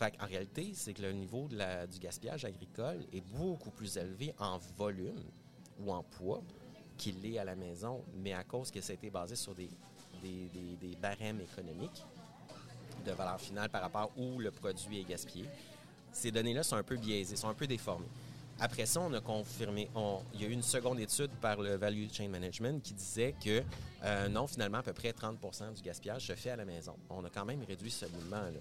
En réalité, c'est que le niveau du gaspillage agricole est beaucoup plus élevé en volume ou en poids qu'il l'est à la maison, mais à cause que ça a été basé sur des, des barèmes économiques de valeur finale par rapport où le produit est gaspillé ces données-là sont un peu biaisées, sont un peu déformées. Après ça, on a confirmé, il y a eu une seconde étude par le Value Chain Management qui disait que euh, non, finalement, à peu près 30% du gaspillage se fait à la maison. On a quand même réduit ce mouvement-là.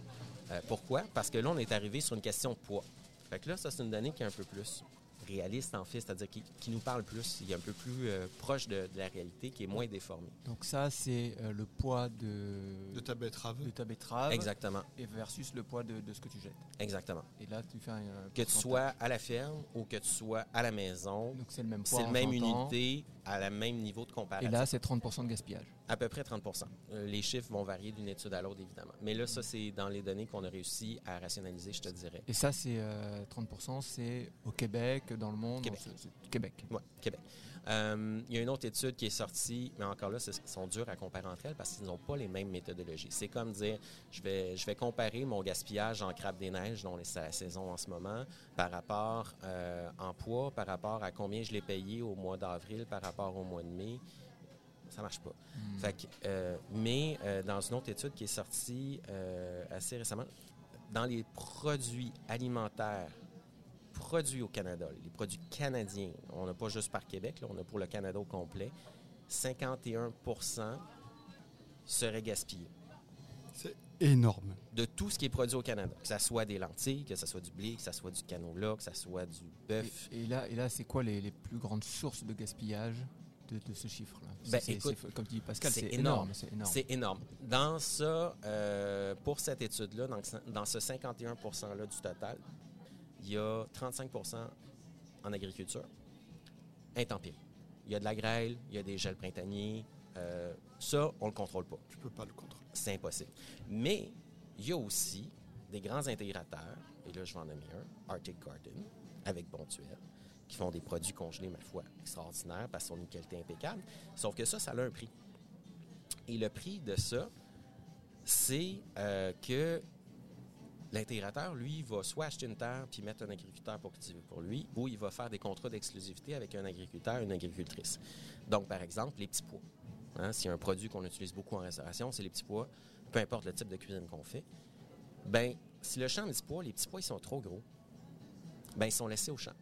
Euh, pourquoi? Parce que là, on est arrivé sur une question de poids. Fait que là, ça, c'est une donnée qui est un peu plus réaliste, en fait, c'est-à-dire qui, nous parle plus, il est un peu plus euh, proche de, la réalité, qui est moins déformé. Donc ça, c'est euh, le poids de... De ta betterave. De ta betterave. Exactement. Et versus le poids de, ce que tu jettes. Exactement. Et là, tu fais un... Que tu sois à la ferme ou que tu sois à la maison. Donc c'est le même poids. C'est le même unité, à la même niveau de comparaison. Et là, c'est 30% de gaspillage. À peu près 30% euh, Les chiffres vont varier d'une étude à l'autre, évidemment. Mais là, ça, c'est dans les données qu'on a réussi à rationaliser, je te dirais. Et ça, c'est 30% c'est au Québec, dans le monde? Québec. Québec. Oui, Québec. Euh, il y a une autre étude qui est sortie, mais encore là, elles sont dures à comparer entre elles parce qu'ils n'ont pas les mêmes méthodologies. C'est comme dire, je vais, je vais comparer mon gaspillage en crabe des neiges, dont c'est la saison en ce moment, par rapport euh, en poids, par rapport à combien je l'ai payé au mois d'avril, par rapport au mois de mai ça marche pas. Hmm. Fait euh, mais dans une autre étude qui est sortie assez récemment, dans les produits alimentaires produits au Canada, les produits canadiens, on n'a pas juste par Québec, là, on a pour le Canada au complet, 51% seraient gaspillés. C'est énorme. De tout ce qui est produit au Canada, que ce soit des lentilles, que ce soit du blé, que ce soit du canola, que ce soit du bœuf. Et, là, et là c'est quoi les, plus grandes sources de gaspillage de, ce chiffre-là? Ben, comme dit Pascal, c'est énorme. C'est énorme. Dans ça, euh, pour cette étude-là, dans, dans ce 51 %-là du total, il y a 35% en agriculture. Intempéries. Il y a de la grêle, il y a des gels printaniers. Euh, ça, on ne le contrôle pas. Tu peux pas le contrôler. C'est impossible. Mais il y a aussi des grands intégrateurs, et là, je vais en nommer un, Arctic Garden, avec Bonduel, qui font des produits congelés, ma foi, extraordinaires parce qu'ils ont une qualité impeccable. Sauf que ça, ça a un prix. Et le prix de ça, c'est euh, que l'intégrateur, lui, va soit acheter une terre puis mettre un agriculteur pour cultiver pour lui, ou il va faire des contrats d'exclusivité avec un agriculteur, une agricultrice. Donc, par exemple, les petits pois. Hein, S'il y a un produit qu'on utilise beaucoup en restauration, c'est les petits pois, peu importe le type de cuisine qu'on fait. Ben, si le champ de petits pois, les petits pois, ils sont trop gros, ben, ils sont laissés au champ.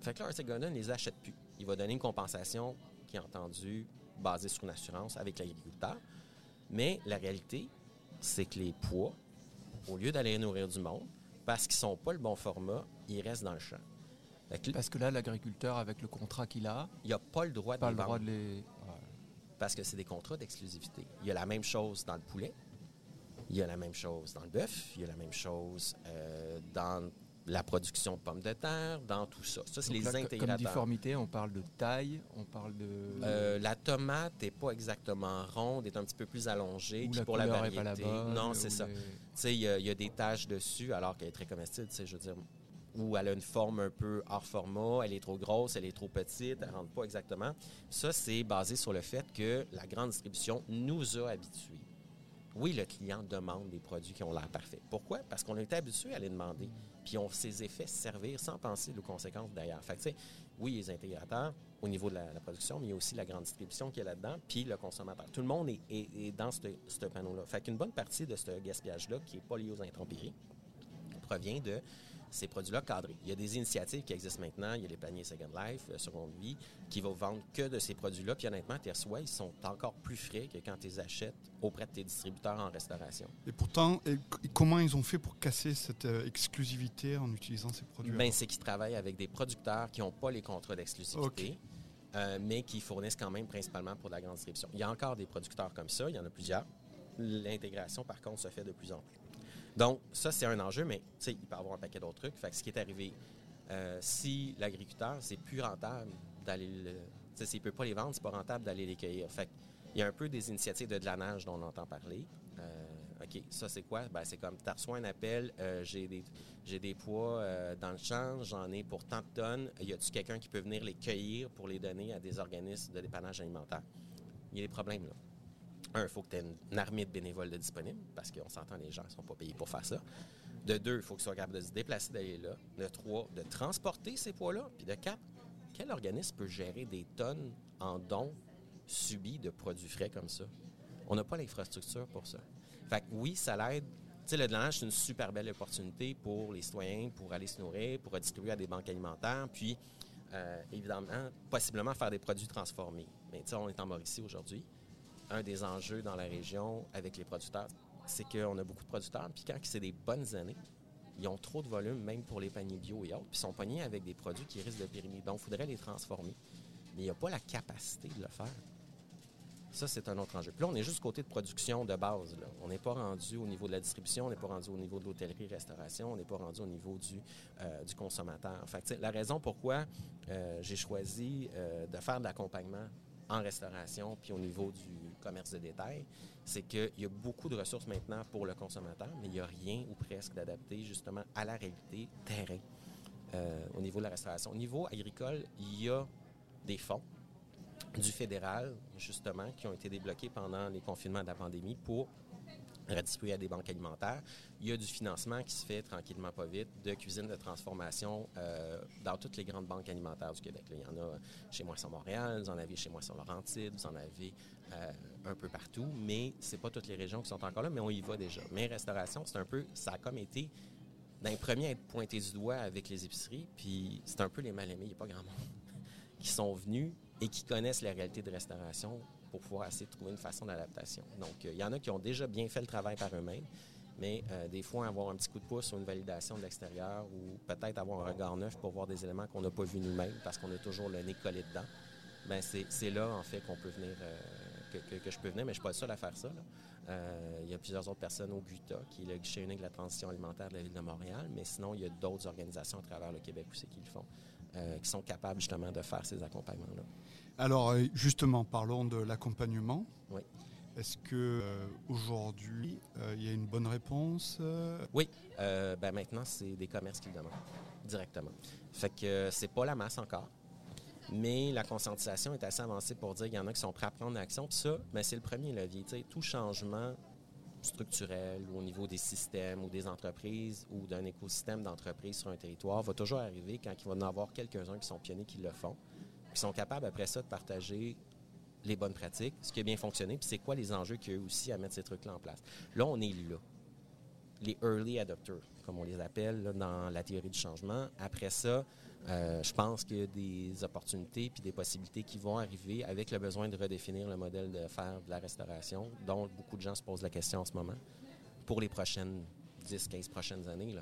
Fait que là, Arctic ne les achète plus. Il va donner une compensation qui est entendue basée sur une assurance avec l'agriculteur. Mais la réalité, c'est que les pois, au lieu d'aller nourrir du monde, parce qu'ils sont pas le bon format, ils restent dans le champ. Que Parce que là, l'agriculteur, avec le contrat qu'il a, il n'a pas le droit de pas les le droit de les. parce que c'est des contrats d'exclusivité. Il y a la même chose dans le poulet, il y a la même chose dans le bœuf, il y a la même chose euh, dans la production de pommes de terre, dans tout ça. Ça, c'est les là, co- Comme intégrateurs. difformité, on parle de taille, on parle de. Euh, la tomate n'est pas exactement ronde, est un petit peu plus allongée. ou la pour la couleur est pas variété, non, c'est ça. les- Tu sais, il y, a- il y a des taches dessus alors qu'elle est très comestible, tu sais, je veux dire. Ou elle a une forme un peu hors format, elle est trop grosse, elle est trop petite, elle ne rentre pas exactement. Ça, c'est basé sur le fait que la grande distribution nous a habitués. Oui, le client demande des produits qui ont l'air parfaits. Pourquoi? Parce qu'on a été habitué à les demander. Puis on ces effets servir sans penser aux conséquences derrière. Fait que, oui, les intégrateurs au niveau de la, production, mais il y a aussi la grande distribution qui est là-dedans, puis le consommateur. Tout le monde est, dans ce ce panneau-là. Fait qu'une bonne partie de ce gaspillage-là, qui n'est pas lié aux intempéries, provient de ces produits-là cadrés. Il y a des initiatives qui existent maintenant. Il y a les paniers Second Life, euh, Seconde Vie, qui vont vendre que de ces produits-là. Puis honnêtement, tes reçois, ils sont encore plus frais que quand tu les achètes auprès de tes distributeurs en restauration. Et pourtant, et- et comment ils ont fait pour casser cette euh, exclusivité en utilisant ces produits Ben, c'est qu'ils travaillent avec des producteurs qui n'ont pas les contrats d'exclusivité, euh, mais qui fournissent quand même principalement pour la grande distribution. Il y a encore des producteurs comme ça, il y en a plusieurs. L'intégration, par contre, se fait de plus en plus. Donc, ça, c'est un enjeu, mais il peut y avoir un paquet d'autres trucs. Fait que ce qui est arrivé, euh, si l'agriculteur, c'est plus rentable d'aller le. S'il ne peut pas les vendre, c'est pas rentable d'aller les cueillir. Fait il y a un peu des initiatives de glanage dont on entend parler. Euh, OK, ça, c'est quoi? Ben, c'est comme, tu reçois un appel, euh, j'ai des, j'ai des euh, dans le champ, j'en ai pour tant de tonnes. Y a-tu quelqu'un qui peut venir les cueillir pour les donner à des organismes de dépannage alimentaire? Il y a des problèmes, là. Un, il faut que tu aies une armée de bénévoles de disponibles, parce qu'on s'entend, les gens ne sont pas payés pour faire ça. De deux, il faut qu'ils soient capables de se déplacer d'aller là. De trois, de transporter ces poids-là. Puis de quatre, quel organisme peut gérer des tonnes en dons subis de produits frais comme ça? On n'a pas l'infrastructure pour ça. Fait que oui, ça l'aide. Tu sais, le glanage, c'est une super belle opportunité pour les citoyens, pour aller se nourrir, pour distribuer à des banques alimentaires, puis euh, évidemment, possiblement faire des produits transformés. Mais tu sais, on est en Mauricie aujourd'hui. Un des enjeux dans la région avec les producteurs, c'est qu'on a beaucoup de producteurs, puis quand c'est des bonnes années, ils ont trop de volume, même pour les paniers bio et autres, puis ils sont pognés avec des produits qui risquent de périmer. Donc, il faudrait les transformer. Mais il n'y a pas la capacité de le faire. Ça, c'est un autre enjeu. Puis là, on est juste côté de production de base. On n'est pas rendu au niveau de la distribution, on n'est pas rendu au niveau de l'hôtellerie-restauration, on n'est pas rendu au niveau du, euh, consommateur. Fait tu sais, la raison pourquoi euh, j'ai choisi euh, de faire de l'accompagnement en restauration puis au niveau du commerce de détail, c'est qu'il y a beaucoup de ressources maintenant pour le consommateur, mais il n'y a rien ou presque d'adapté justement à la réalité terrain euh, au niveau de la restauration. Au niveau agricole, il y a des fonds du fédéral, justement, qui ont été débloqués pendant les confinements de la pandémie pour redistribuer à des banques alimentaires. Il y a du financement qui se fait tranquillement, pas vite, de cuisine de transformation euh, dans toutes les grandes banques alimentaires du Québec. il y en a chez moi sur Montréal, vous en avez chez moi sur Laurentide, vous en avez euh, un peu partout, mais c'est pas toutes les régions qui sont encore là, mais on y va déjà. Mais restauration, c'est un peu, ça a comme été d'un premier à être pointé du doigt avec les épiceries, puis c'est un peu les mal-aimés, il n'y a pas grand monde qui sont venus et qui connaissent la réalité de restauration pour pouvoir essayer de trouver une façon d'adaptation. Donc, euh, il y en a qui ont déjà bien fait le travail par eux-mêmes, mais euh, des fois, avoir un petit coup de pouce ou une validation de l'extérieur ou peut-être avoir un regard neuf pour voir des éléments qu'on n'a pas vus nous-mêmes parce qu'on a toujours le nez collé dedans, ben c'est là, en fait, qu'on peut venir, euh, que, je peux venir, mais je ne suis pas le seul à faire ça. il y a plusieurs autres personnes au GUTA, qui est le guichet unique de la transition alimentaire de la Ville de Montréal, mais sinon, il y a d'autres organisations à travers le Québec aussi qui le font, euh, qui sont capables justement de faire ces accompagnements-là. Alors, euh, justement, parlons de l'accompagnement. Oui. Est-ce que euh, aujourd'hui euh, il y a une bonne réponse? Oui, ben maintenant c'est des commerces qui le demandent directement. Fait que c'est pas la masse encore. Mais la conscientisation est assez avancée pour dire qu'il y en a qui sont prêts à prendre l'action. Puis ça, ben, c'est le premier levier. tout changement structurel ou au niveau des systèmes ou des entreprises ou d'un écosystème d'entreprises sur un territoire va toujours arriver quand il va y en avoir quelques-uns qui sont pionniers qui le font, qui sont capables après ça de partager les bonnes pratiques, ce qui a bien fonctionné, puis c'est quoi les enjeux qu'il y aussi à mettre ces trucs-là en place. Là, on est là. Les early adopters, comme on les appelle dans la théorie du changement. Après ça, euh, je pense qu'il y a des opportunités puis des possibilités qui vont arriver avec le besoin de redéfinir le modèle de faire de la restauration, dont beaucoup de gens se posent la question en ce moment, pour les prochaines 10, 15 prochaines années.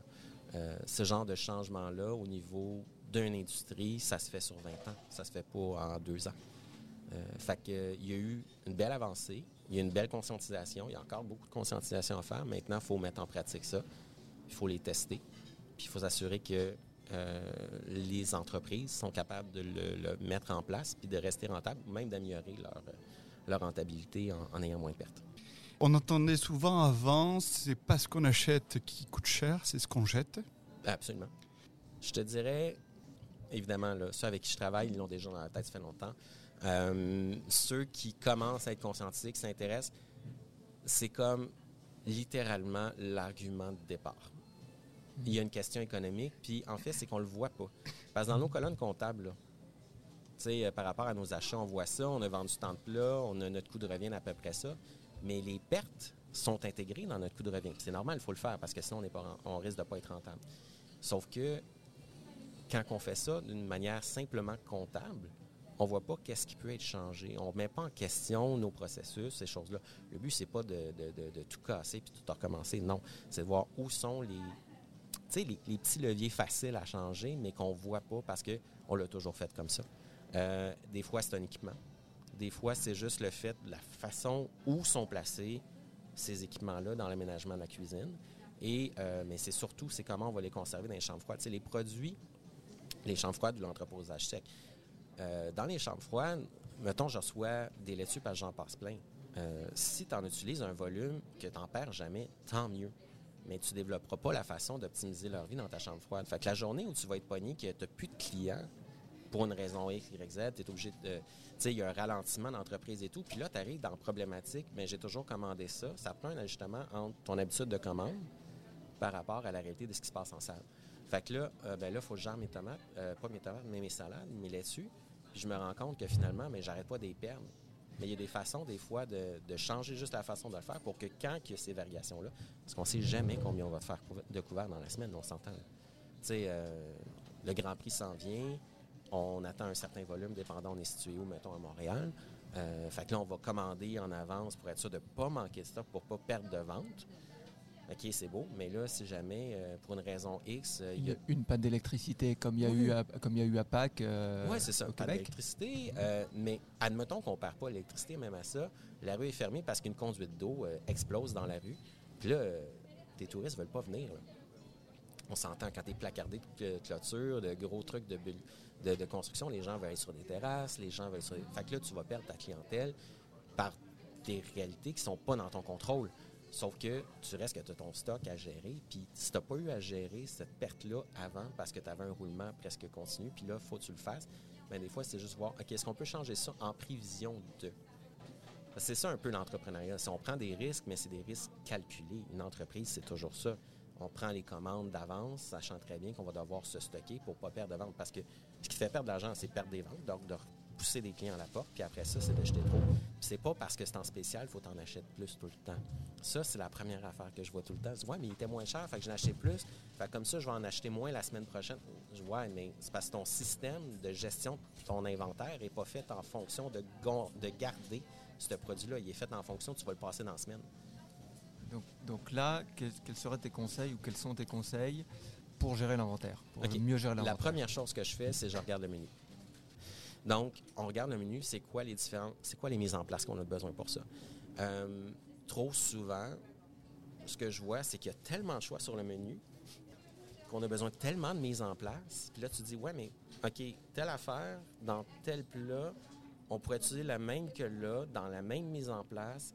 Euh, ce genre de changement-là, au niveau d'une industrie, ça se fait sur 20 ans. Ça se fait pas en deux ans. Euh, fait il y a eu une belle avancée, il y a une belle conscientisation, il y a encore beaucoup de conscientisation à faire. Maintenant, il faut mettre en pratique ça, il faut les tester, puis il faut s'assurer que euh, les entreprises sont capables de le, mettre en place puis de rester rentables, même d'améliorer leur, leur rentabilité en, ayant moins de pertes. On entendait souvent avant, c'est pas ce qu'on achète qui coûte cher, c'est ce qu'on jette. Absolument. Je te dirais, évidemment, là, ceux avec qui je travaille, ils l'ont déjà dans la tête, ça fait longtemps. Euh, ceux qui commencent à être conscientisés, qui s'intéressent, c'est comme littéralement l'argument de départ il y a une question économique. Puis en fait, c'est qu'on le voit pas. Parce que dans nos colonnes comptables, euh, par rapport à nos achats, on voit ça, on a vendu tant de plats, on a notre coût de revient à peu près ça. Mais les pertes sont intégrées dans notre coût de revient. C'est normal, il faut le faire parce que sinon, on, est pas, on risque de ne pas être rentable. Sauf que quand on fait ça d'une manière simplement comptable, on ne voit pas qu'est-ce qui peut être changé. On ne met pas en question nos processus, ces choses-là. Le but, c'est pas de, de, tout casser puis tout recommencer. Non, c'est de voir où sont les, sais, les, petits leviers faciles à changer, mais qu'on ne voit pas parce qu'on l'a toujours fait comme ça. Euh, des fois, c'est un équipement. Des fois, c'est juste le fait de la façon où sont placés ces équipements-là dans l'aménagement de la cuisine. Euh, mais c'est surtout, c'est comment on va les conserver dans les chambres froides. les produits, les chambres froides ou l'entreposage sec. Euh, dans les chambres froides, mettons, je reçois des laitues parce que j'en passe plein. si tu en utilises un volume que tu n'en perds jamais, tant mieux mais tu ne développeras pas la façon d'optimiser leur vie dans ta chambre froide. Fait que la journée où tu vas être pogné, que tu n'as plus de clients, pour une raison X, Y, Z, tu es obligé de. Tu sais, il y a un ralentissement d'entreprise et tout. Puis là, tu arrives dans problématique, mais j'ai toujours commandé ça. Ça prend un ajustement entre ton habitude de commande par rapport à la réalité de ce qui se passe en salle. Fait que là, euh, ben là, il faut que je mes tomates, euh, pas mes tomates, mais mes salades, mes laitues. Puis je me rends compte que finalement, mais j'arrête pas d'y perdre. Mais il y a des façons, des fois, de, changer juste la façon de le faire pour que quand il y a ces variations-là, parce qu'on ne sait jamais combien on va faire de couverts dans la semaine, on s'entend. Tu sais, euh, le Grand Prix s'en vient, on attend un certain volume, dépendant, on est situé où, mettons, à Montréal. Euh, fait que là, on va commander en avance pour être sûr de ne pas manquer de stock, pour ne pas perdre de vente. OK, c'est beau, mais là, si jamais, euh, pour une raison X, euh, il y a une panne d'électricité comme il y a eu à, comme il y a eu à Pâques. Euh, oui, c'est ça, au Québec. d'électricité. mais admettons qu'on ne perd pas l'électricité, même à ça, la rue est fermée parce qu'une conduite d'eau explose dans la rue. Puis là, tes touristes ne veulent pas venir. On s'entend quand tu es placardé de clôture, de gros trucs de, de, de, construction, les gens veulent aller sur des terrasses, les gens veulent sur des... Fait que là, tu vas perdre ta clientèle par des réalités qui ne sont pas dans ton contrôle. Sauf que tu restes que tu as ton stock à gérer. Puis si tu n'as pas eu à gérer cette perte-là avant parce que tu avais un roulement presque continu, puis là, il faut que tu le fasses, bien, des fois, c'est juste voir, OK, est-ce qu'on peut changer ça en prévision de? C'est ça un peu l'entrepreneuriat. Si on prend des risques, mais c'est des risques calculés. Une entreprise, c'est toujours ça. On prend les commandes d'avance, sachant très bien qu'on va devoir se stocker pour ne pas perdre de vente. Parce que ce qui fait perdre de l'argent, c'est perdre des ventes. Donc, de pousser des clients à la porte, puis après ça, c'est d'acheter trop. Puis c'est pas parce que c'est en spécial, il faut t'en acheter plus tout le temps. Ça, c'est la première affaire que je vois tout le temps. Je dis, ouais, mais il était moins cher, fait que j'en acheté plus. Fait comme ça, je vais en acheter moins la semaine prochaine. Je vois, mais c'est parce que ton système de gestion de ton inventaire n'est pas fait en fonction de, de garder ce produit-là. Il est fait en fonction, tu vas le passer dans la semaine. Donc, là, quels, seraient tes conseils ou quels sont tes conseils pour gérer l'inventaire, pour mieux gérer l'inventaire? La première chose que je fais, c'est que je regarde le menu. Donc, on regarde le menu, c'est quoi les différents, c'est quoi les mises en place qu'on a besoin pour ça? Euh, trop souvent, ce que je vois, c'est qu'il y a tellement de choix sur le menu qu'on a besoin de tellement de mises en place. Puis là, tu dis, ouais, mais OK, telle affaire, dans tel plat, on pourrait utiliser la même que là, dans la même mise en place,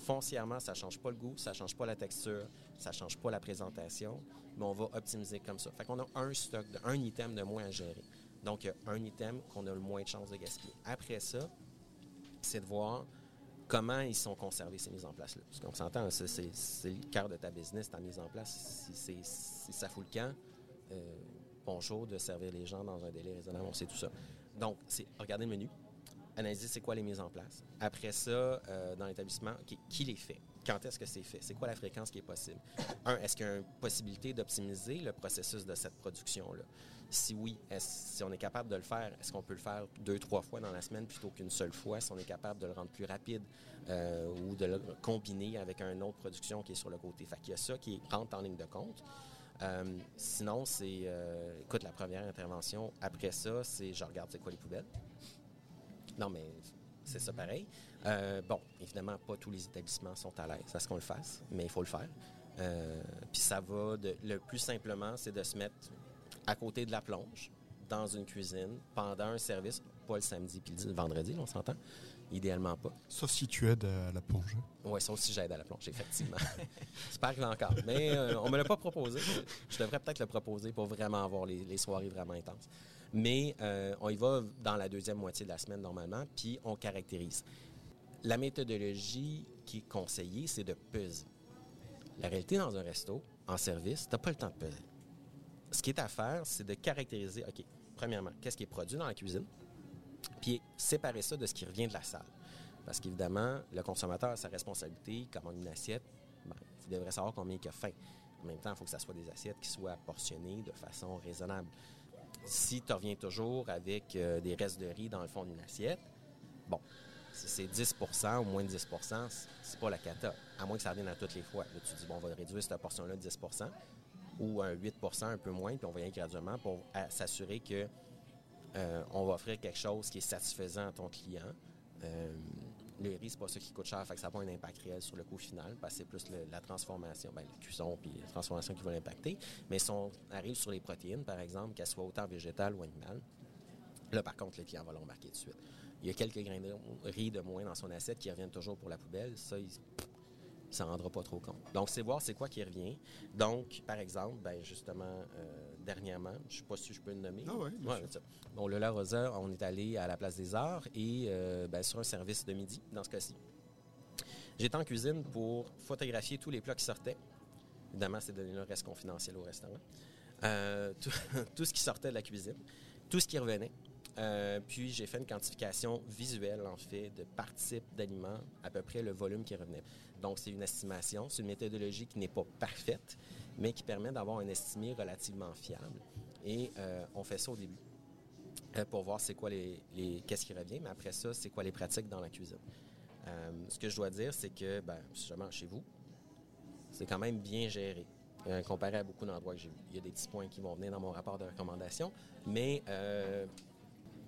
foncièrement, ça ne change pas le goût, ça ne change pas la texture, ça ne change pas la présentation, mais on va optimiser comme ça. Fait qu'on a un stock, un item de moins à gérer. Donc, un item qu'on a le moins de chances de gaspiller. Après ça, c'est de voir comment ils sont conservés, ces mises en place-là. Parce qu'on s'entend, c'est le cœur de ta business, ta mise en place. Si, ça fout le camp, euh, bonjour de servir les gens dans un délai raisonnable, on sait tout ça. Donc, c'est regarder le menu, analyser c'est quoi les mises en place. Après ça, euh, dans l'établissement, qui, les fait? Quand est-ce que c'est fait? C'est quoi la fréquence qui est possible? Un, est-ce qu'il y a une possibilité d'optimiser le processus de cette production-là? Si oui, si on est capable de le faire, est-ce qu'on peut le faire deux, trois fois dans la semaine plutôt qu'une seule fois? Si on est capable de le rendre plus rapide euh, ou de le combiner avec une autre production qui est sur le côté? Fait qu'il y a ça qui rentre en ligne de compte. Euh, sinon, c'est, écoute, la première intervention, après ça, c'est je regarde c'est quoi les poubelles. Non, mais c'est ça pareil. Euh, bon, évidemment, pas tous les établissements sont à l'aise à ce qu'on le fasse, mais il faut le faire. Euh, puis ça va, de, le plus simplement, c'est de se mettre à côté de la plonge, dans une cuisine, pendant un service, pas le samedi puis le vendredi, on s'entend, idéalement pas. Sauf si tu aides à la plonge. Oui, sauf si j'aide à la plonge, effectivement. c'est pas arrivé encore, mais euh, on me l'a pas proposé. Je devrais peut-être le proposer pour vraiment avoir les soirées vraiment intenses. Mais euh, on y va dans la deuxième moitié de la semaine normalement, puis on caractérise. La méthodologie qui est conseillée, c'est de peser. La réalité dans un resto, en service, tu n'as pas le temps de peser. Ce qui est à faire, c'est de caractériser, OK, premièrement, qu'est-ce qui est produit dans la cuisine, puis séparer ça de ce qui revient de la salle. Parce qu'évidemment, le consommateur a sa responsabilité, comme une assiette, ben, il devrait savoir combien il a faim. En même temps, il faut que ce soit des assiettes qui soient portionnées de façon raisonnable. Si tu reviens toujours avec euh, des restes de riz dans le fond d'une assiette, bon, si c'est 10% ou moins de 10% c'est pas la cata. À moins que ça revienne à toutes les fois. Là, tu dis, bon, on va réduire cette portion-là de 10% ou un 8% un peu moins, puis on va y aller graduellement pour s'assurer que euh, on va offrir quelque chose qui est satisfaisant à ton client. Euh, le riz, c'est pas ça qui coûte cher, fait que ça n'a pas un impact réel sur le coût final, parce que c'est plus la transformation, ben, la cuisson puis la transformation qui va l'impacter. Mais si on arrive sur les protéines, par exemple, qu'elles soient autant végétales ou animales, là, par contre, le client va le remarquer tout de suite. Il y a quelques grains de riz de moins dans son assiette qui reviennent toujours pour la poubelle. Ça, il, ne s'en rendra pas trop compte. Donc, c'est voir c'est quoi qui revient. Donc, par exemple, ben justement, euh, dernièrement, je ne sais pas si je peux le nommer. Ah oui, Bon, le La Rosa, on est allé à la Place des Arts et euh, ben, sur un service de midi, dans ce cas-ci. J'étais en cuisine pour photographier tous les plats qui sortaient. Évidemment, c'est donné un reste confidentiel au restaurant. Euh, tout, ce qui sortait de la cuisine, tout ce qui revenait. Puis j'ai fait une quantification visuelle, en fait, de par type d'aliments, à peu près le volume qui revenait. Donc, c'est une estimation, c'est une méthodologie qui n'est pas parfaite, mais qui permet d'avoir un estimé relativement fiable. Et euh, on fait ça au début euh, pour voir c'est quoi les, qu'est-ce qui revient, mais après ça, c'est quoi les pratiques dans la cuisine. Euh, ce que je dois dire, c'est que, ben, justement, chez vous, c'est quand même bien géré. comparé à beaucoup d'endroits que j'ai vus. Il y a des petits points qui vont venir dans mon rapport de recommandation, mais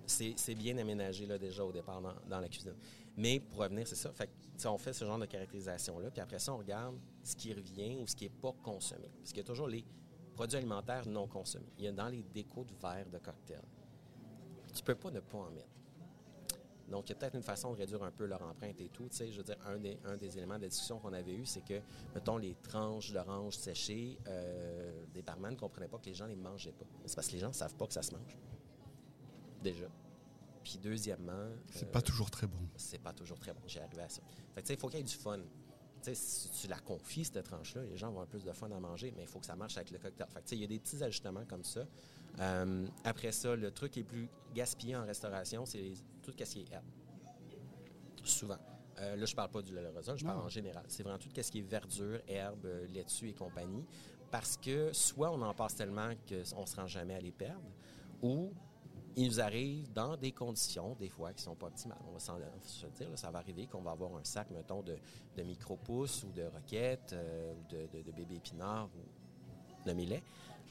c'est bien aménagé là, déjà au départ dans, la cuisine. Mais pour revenir, c'est ça. On fait ce genre de caractérisation-là, puis après ça, on regarde ce qui revient ou ce qui n'est pas consommé. Parce qu'il y a toujours les produits alimentaires non consommés. Il y a dans les décos de verre de cocktail. Tu peux pas ne pas en mettre. Donc, il y a peut-être une façon de réduire un peu leur empreinte et tout. Tu sais, je veux dire, un des, éléments de discussion qu'on avait eu, c'est que, mettons, les tranches d'orange séchées, euh, des barman ne comprenaient pas que les gens ne les mangeaient pas. C'est parce que les gens ne savent pas que ça se mange déjà. Puis deuxièmement... C'est pas euh, toujours très bon. C'est pas toujours très bon. J'ai arrivé à ça. Fait que, il faut qu'il y ait du fun. si tu la confies, cette tranche-là, les gens vont avoir plus de fun à manger, mais il faut que ça marche avec le cocktail. Fait que, il y a des petits ajustements comme ça. Euh, après ça, le truc qui est plus gaspillé en restauration, c'est tout ce qui est herbe. Souvent. Euh, là, je parle pas du lait je parle en général. C'est vraiment tout ce qui est verdure, herbe, laitue et compagnie. Parce que soit on en passe tellement qu'on ne se rend jamais à les perdre, ou il nous arrive dans des conditions, des fois, qui ne sont pas optimales. On va se dire, ça va arriver qu'on va avoir un sac, mettons, de, de micro-pousses ou de roquettes, euh, de, de, bébés épinards ou de millet.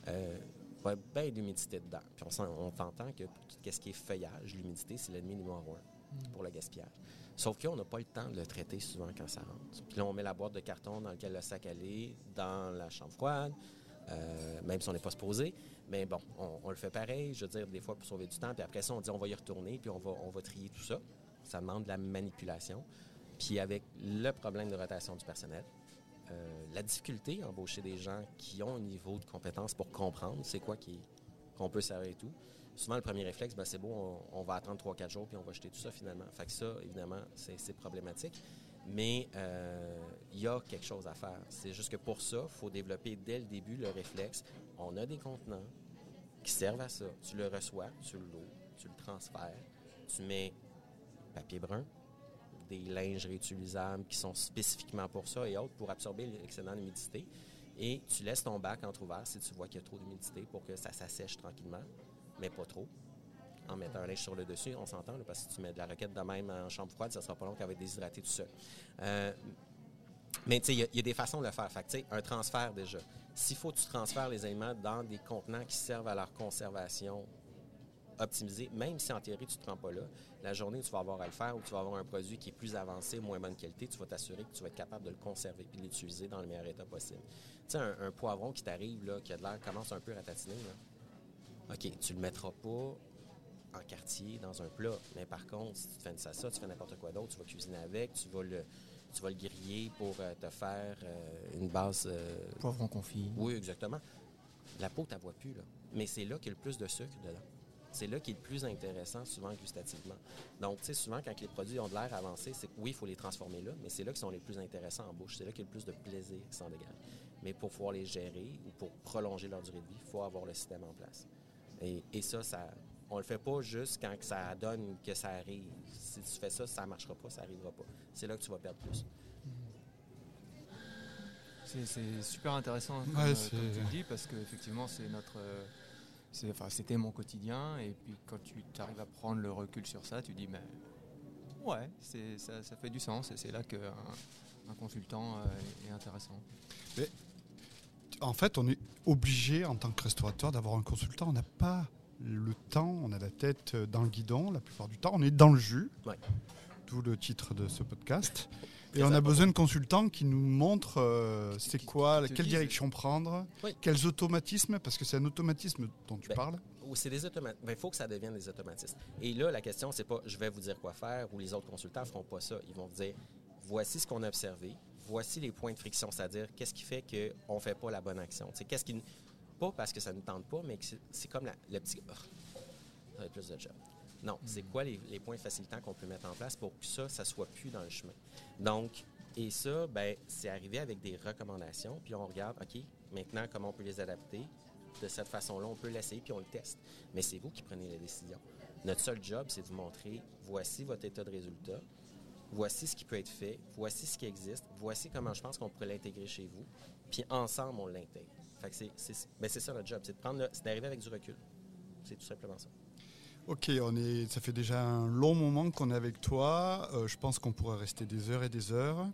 Euh, il va y avoir bien d'humidité dedans. Puis on, on entend que tout ce qui est feuillage, l'humidité, c'est l'ennemi numéro un mm. pour le gaspillage. Sauf qu'on n'a pas le temps de le traiter souvent quand ça rentre. Puis là, on met la boîte de carton dans laquelle le sac allait, dans la chambre froide, euh, même si on n'est pas supposé. Mais bon, on, le fait pareil, je veux dire, des fois pour sauver du temps. Puis après ça, on dit on va y retourner, puis on va, on va trier tout ça. Ça demande de la manipulation. Puis avec le problème de rotation du personnel, euh, la difficulté à embaucher des gens qui ont un niveau de compétence pour comprendre c'est quoi qu'on peut servir et tout. Souvent, le premier réflexe, ben, c'est bon, on, va attendre 3-4 jours puis on va jeter tout ça finalement. Fait que ça, évidemment, c'est problématique. Mais euh, il y a quelque chose à faire. C'est juste que pour ça, il faut développer dès le début le réflexe. On a des contenants qui servent à ça. Tu le reçois, tu l'eau, tu le transfères, tu mets papier brun, des linges réutilisables qui sont spécifiquement pour ça et autres pour absorber l'excédent d'humidité. Et tu laisses ton bac entre-ouvert si tu vois qu'il y a trop d'humidité pour que ça s'assèche tranquillement, mais pas trop. En mettant un linge sur le dessus, on s'entend, parce que si tu mets de la roquette de même en chambre froide, ça sera pas long qu'elle va être déshydratée tout seul. Euh, mais il y, a des façons de le faire. Un transfert déjà. S'il faut que tu transfères les aliments dans des contenants qui servent à leur conservation optimisée, même si en théorie tu ne te rends pas là, la journée où tu vas avoir à le faire, ou tu vas avoir un produit qui est plus avancé, moins bonne qualité, tu vas t'assurer que tu vas être capable de le conserver et de l'utiliser dans le meilleur état possible. Tu sais, un, poivron qui t'arrive, là, qui a de l'air, commence un peu à tatiner, OK, tu le mettras pas en quartier, dans un plat. Mais par contre, si tu fais ça, ça tu fais n'importe quoi d'autre, tu vas cuisiner avec, tu vas le, tu vas le griller pour euh, te faire euh, une base. Euh, poivron confit. Oui, exactement. La peau, tu ne vois plus, là. Mais c'est là qu'il y a le plus de sucre dedans. C'est là qui est le plus intéressant, souvent gustativement. Donc, tu sais, souvent, quand les produits ont de l'air avancé, c'est que oui, il faut les transformer là, mais c'est là qu'ils sont les plus intéressants en bouche. C'est là qu'il y a le plus de plaisir qui s'en dégage. Mais pour pouvoir les gérer ou pour prolonger leur durée de vie, il faut avoir le système en place. Et, et ça, ça, on le fait pas juste quand ça donne que ça arrive. Si tu fais ça, ça ne marchera pas, ça n'arrivera pas. C'est là que tu vas perdre plus. C'est super intéressant, comme, euh, tu le dis, parce qu'effectivement, c'est notre. Euh, enfin, c'était mon quotidien, et puis quand tu arrives à prendre le recul sur ça, tu dis, mais ouais, ça, ça fait du sens, et c'est là qu'un un consultant euh, est intéressant. Mais, en fait, on est obligé, en tant que restaurateur, d'avoir un consultant. On n'a pas le temps, on a la tête dans le guidon la plupart du temps, on est dans le jus, d'où le titre de ce podcast. Et on a besoin de consultants qui nous montrent euh, c'est quoi, quelle direction prendre, quels automatismes, parce que c'est un automatisme dont tu ben, parles. C'est des automatismes. Ben, il faut que ça devienne des automatismes. Et là, la question, c'est pas je vais vous dire quoi faire ou les autres consultants ne feront pas ça. Ils vont vous dire voici ce qu'on a observé, voici les points de friction, c'est-à-dire qu'est-ce qui fait qu'on ne fait pas la bonne action? Qu'est-ce qui pas parce que ça ne tente pas, mais c'est comme le petit. Oh, ça va être plus de job. Non, c'est quoi les, points facilitants qu'on peut mettre en place pour que ça, ça soit plus dans le chemin? Donc, et ça, ben, c'est arrivé avec des recommandations, puis on regarde, OK, maintenant, comment on peut les adapter? De cette façon-là, on peut l'essayer, puis on le teste. Mais c'est vous qui prenez les décisions. Notre seul job, c'est de vous montrer, voici votre état de résultat, voici ce qui peut être fait, voici ce qui existe, voici comment je pense qu'on pourrait l'intégrer chez vous, puis ensemble, on l'intègre. Ben, c'est ça notre job, c'est de prendre, c'est d'arriver avec du recul. C'est tout simplement ça. Ok, on est, ça fait déjà un long moment qu'on est avec toi. Euh, je pense qu'on pourrait rester des heures et des heures.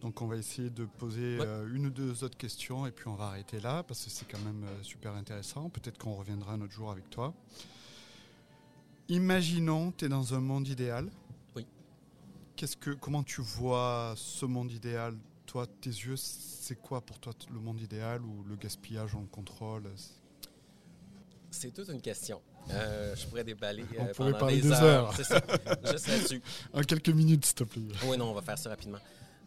Donc on va essayer de poser euh, une ou deux autres questions et puis on va arrêter là parce que c'est quand même euh, super intéressant. Peut-être qu'on reviendra un autre jour avec toi. Imaginons, tu es dans un monde idéal. Oui. Qu'est-ce que, comment tu vois ce monde idéal Toi, tes yeux, c'est quoi pour toi le monde idéal ou le gaspillage, on le contrôle? C'est toute une question. Euh, je pourrais déballer on euh, pourrait parler des, heures. C'est ça, juste là-dessus. En quelques minutes, s'il te plaît. Oui, non, on va faire ça rapidement.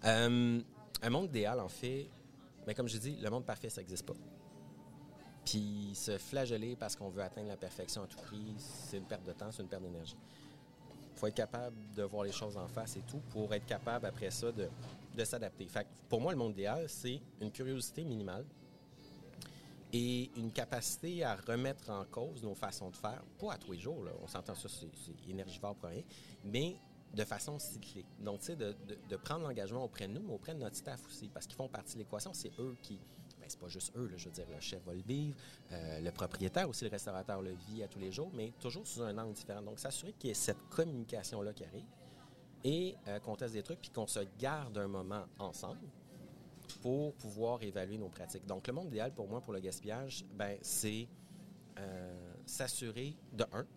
Euh, un monde idéal, en fait, mais comme je dis, le monde parfait, ça n'existe pas. Puis se flageller parce qu'on veut atteindre la perfection à tout prix, c'est une perte de temps, c'est une perte d'énergie. Faut être capable de voir les choses en face et tout pour être capable, après ça, de, de s'adapter. Pour moi, le monde idéal, c'est une curiosité minimale, et une capacité à remettre en cause nos façons de faire, pas à tous les jours, là, on s'entend ça, c'est énergivore pour rien, mais de façon cyclique. Donc, tu sais, de, prendre l'engagement auprès de nous, mais auprès de notre staff aussi, parce qu'ils font partie de l'équation, c'est eux qui... Ben, c'est pas juste eux, je veux dire, le chef va le vivre, euh, le propriétaire aussi, le restaurateur le vit à tous les jours, mais toujours sous un angle différent. Donc, s'assurer qu'il y ait cette communication-là qui arrive et euh, qu'on teste des trucs, puis qu'on se garde un moment ensemble, pour pouvoir évaluer nos pratiques. Donc, le monde idéal pour moi, pour le gaspillage, ben, c'est euh, s'assurer, de un,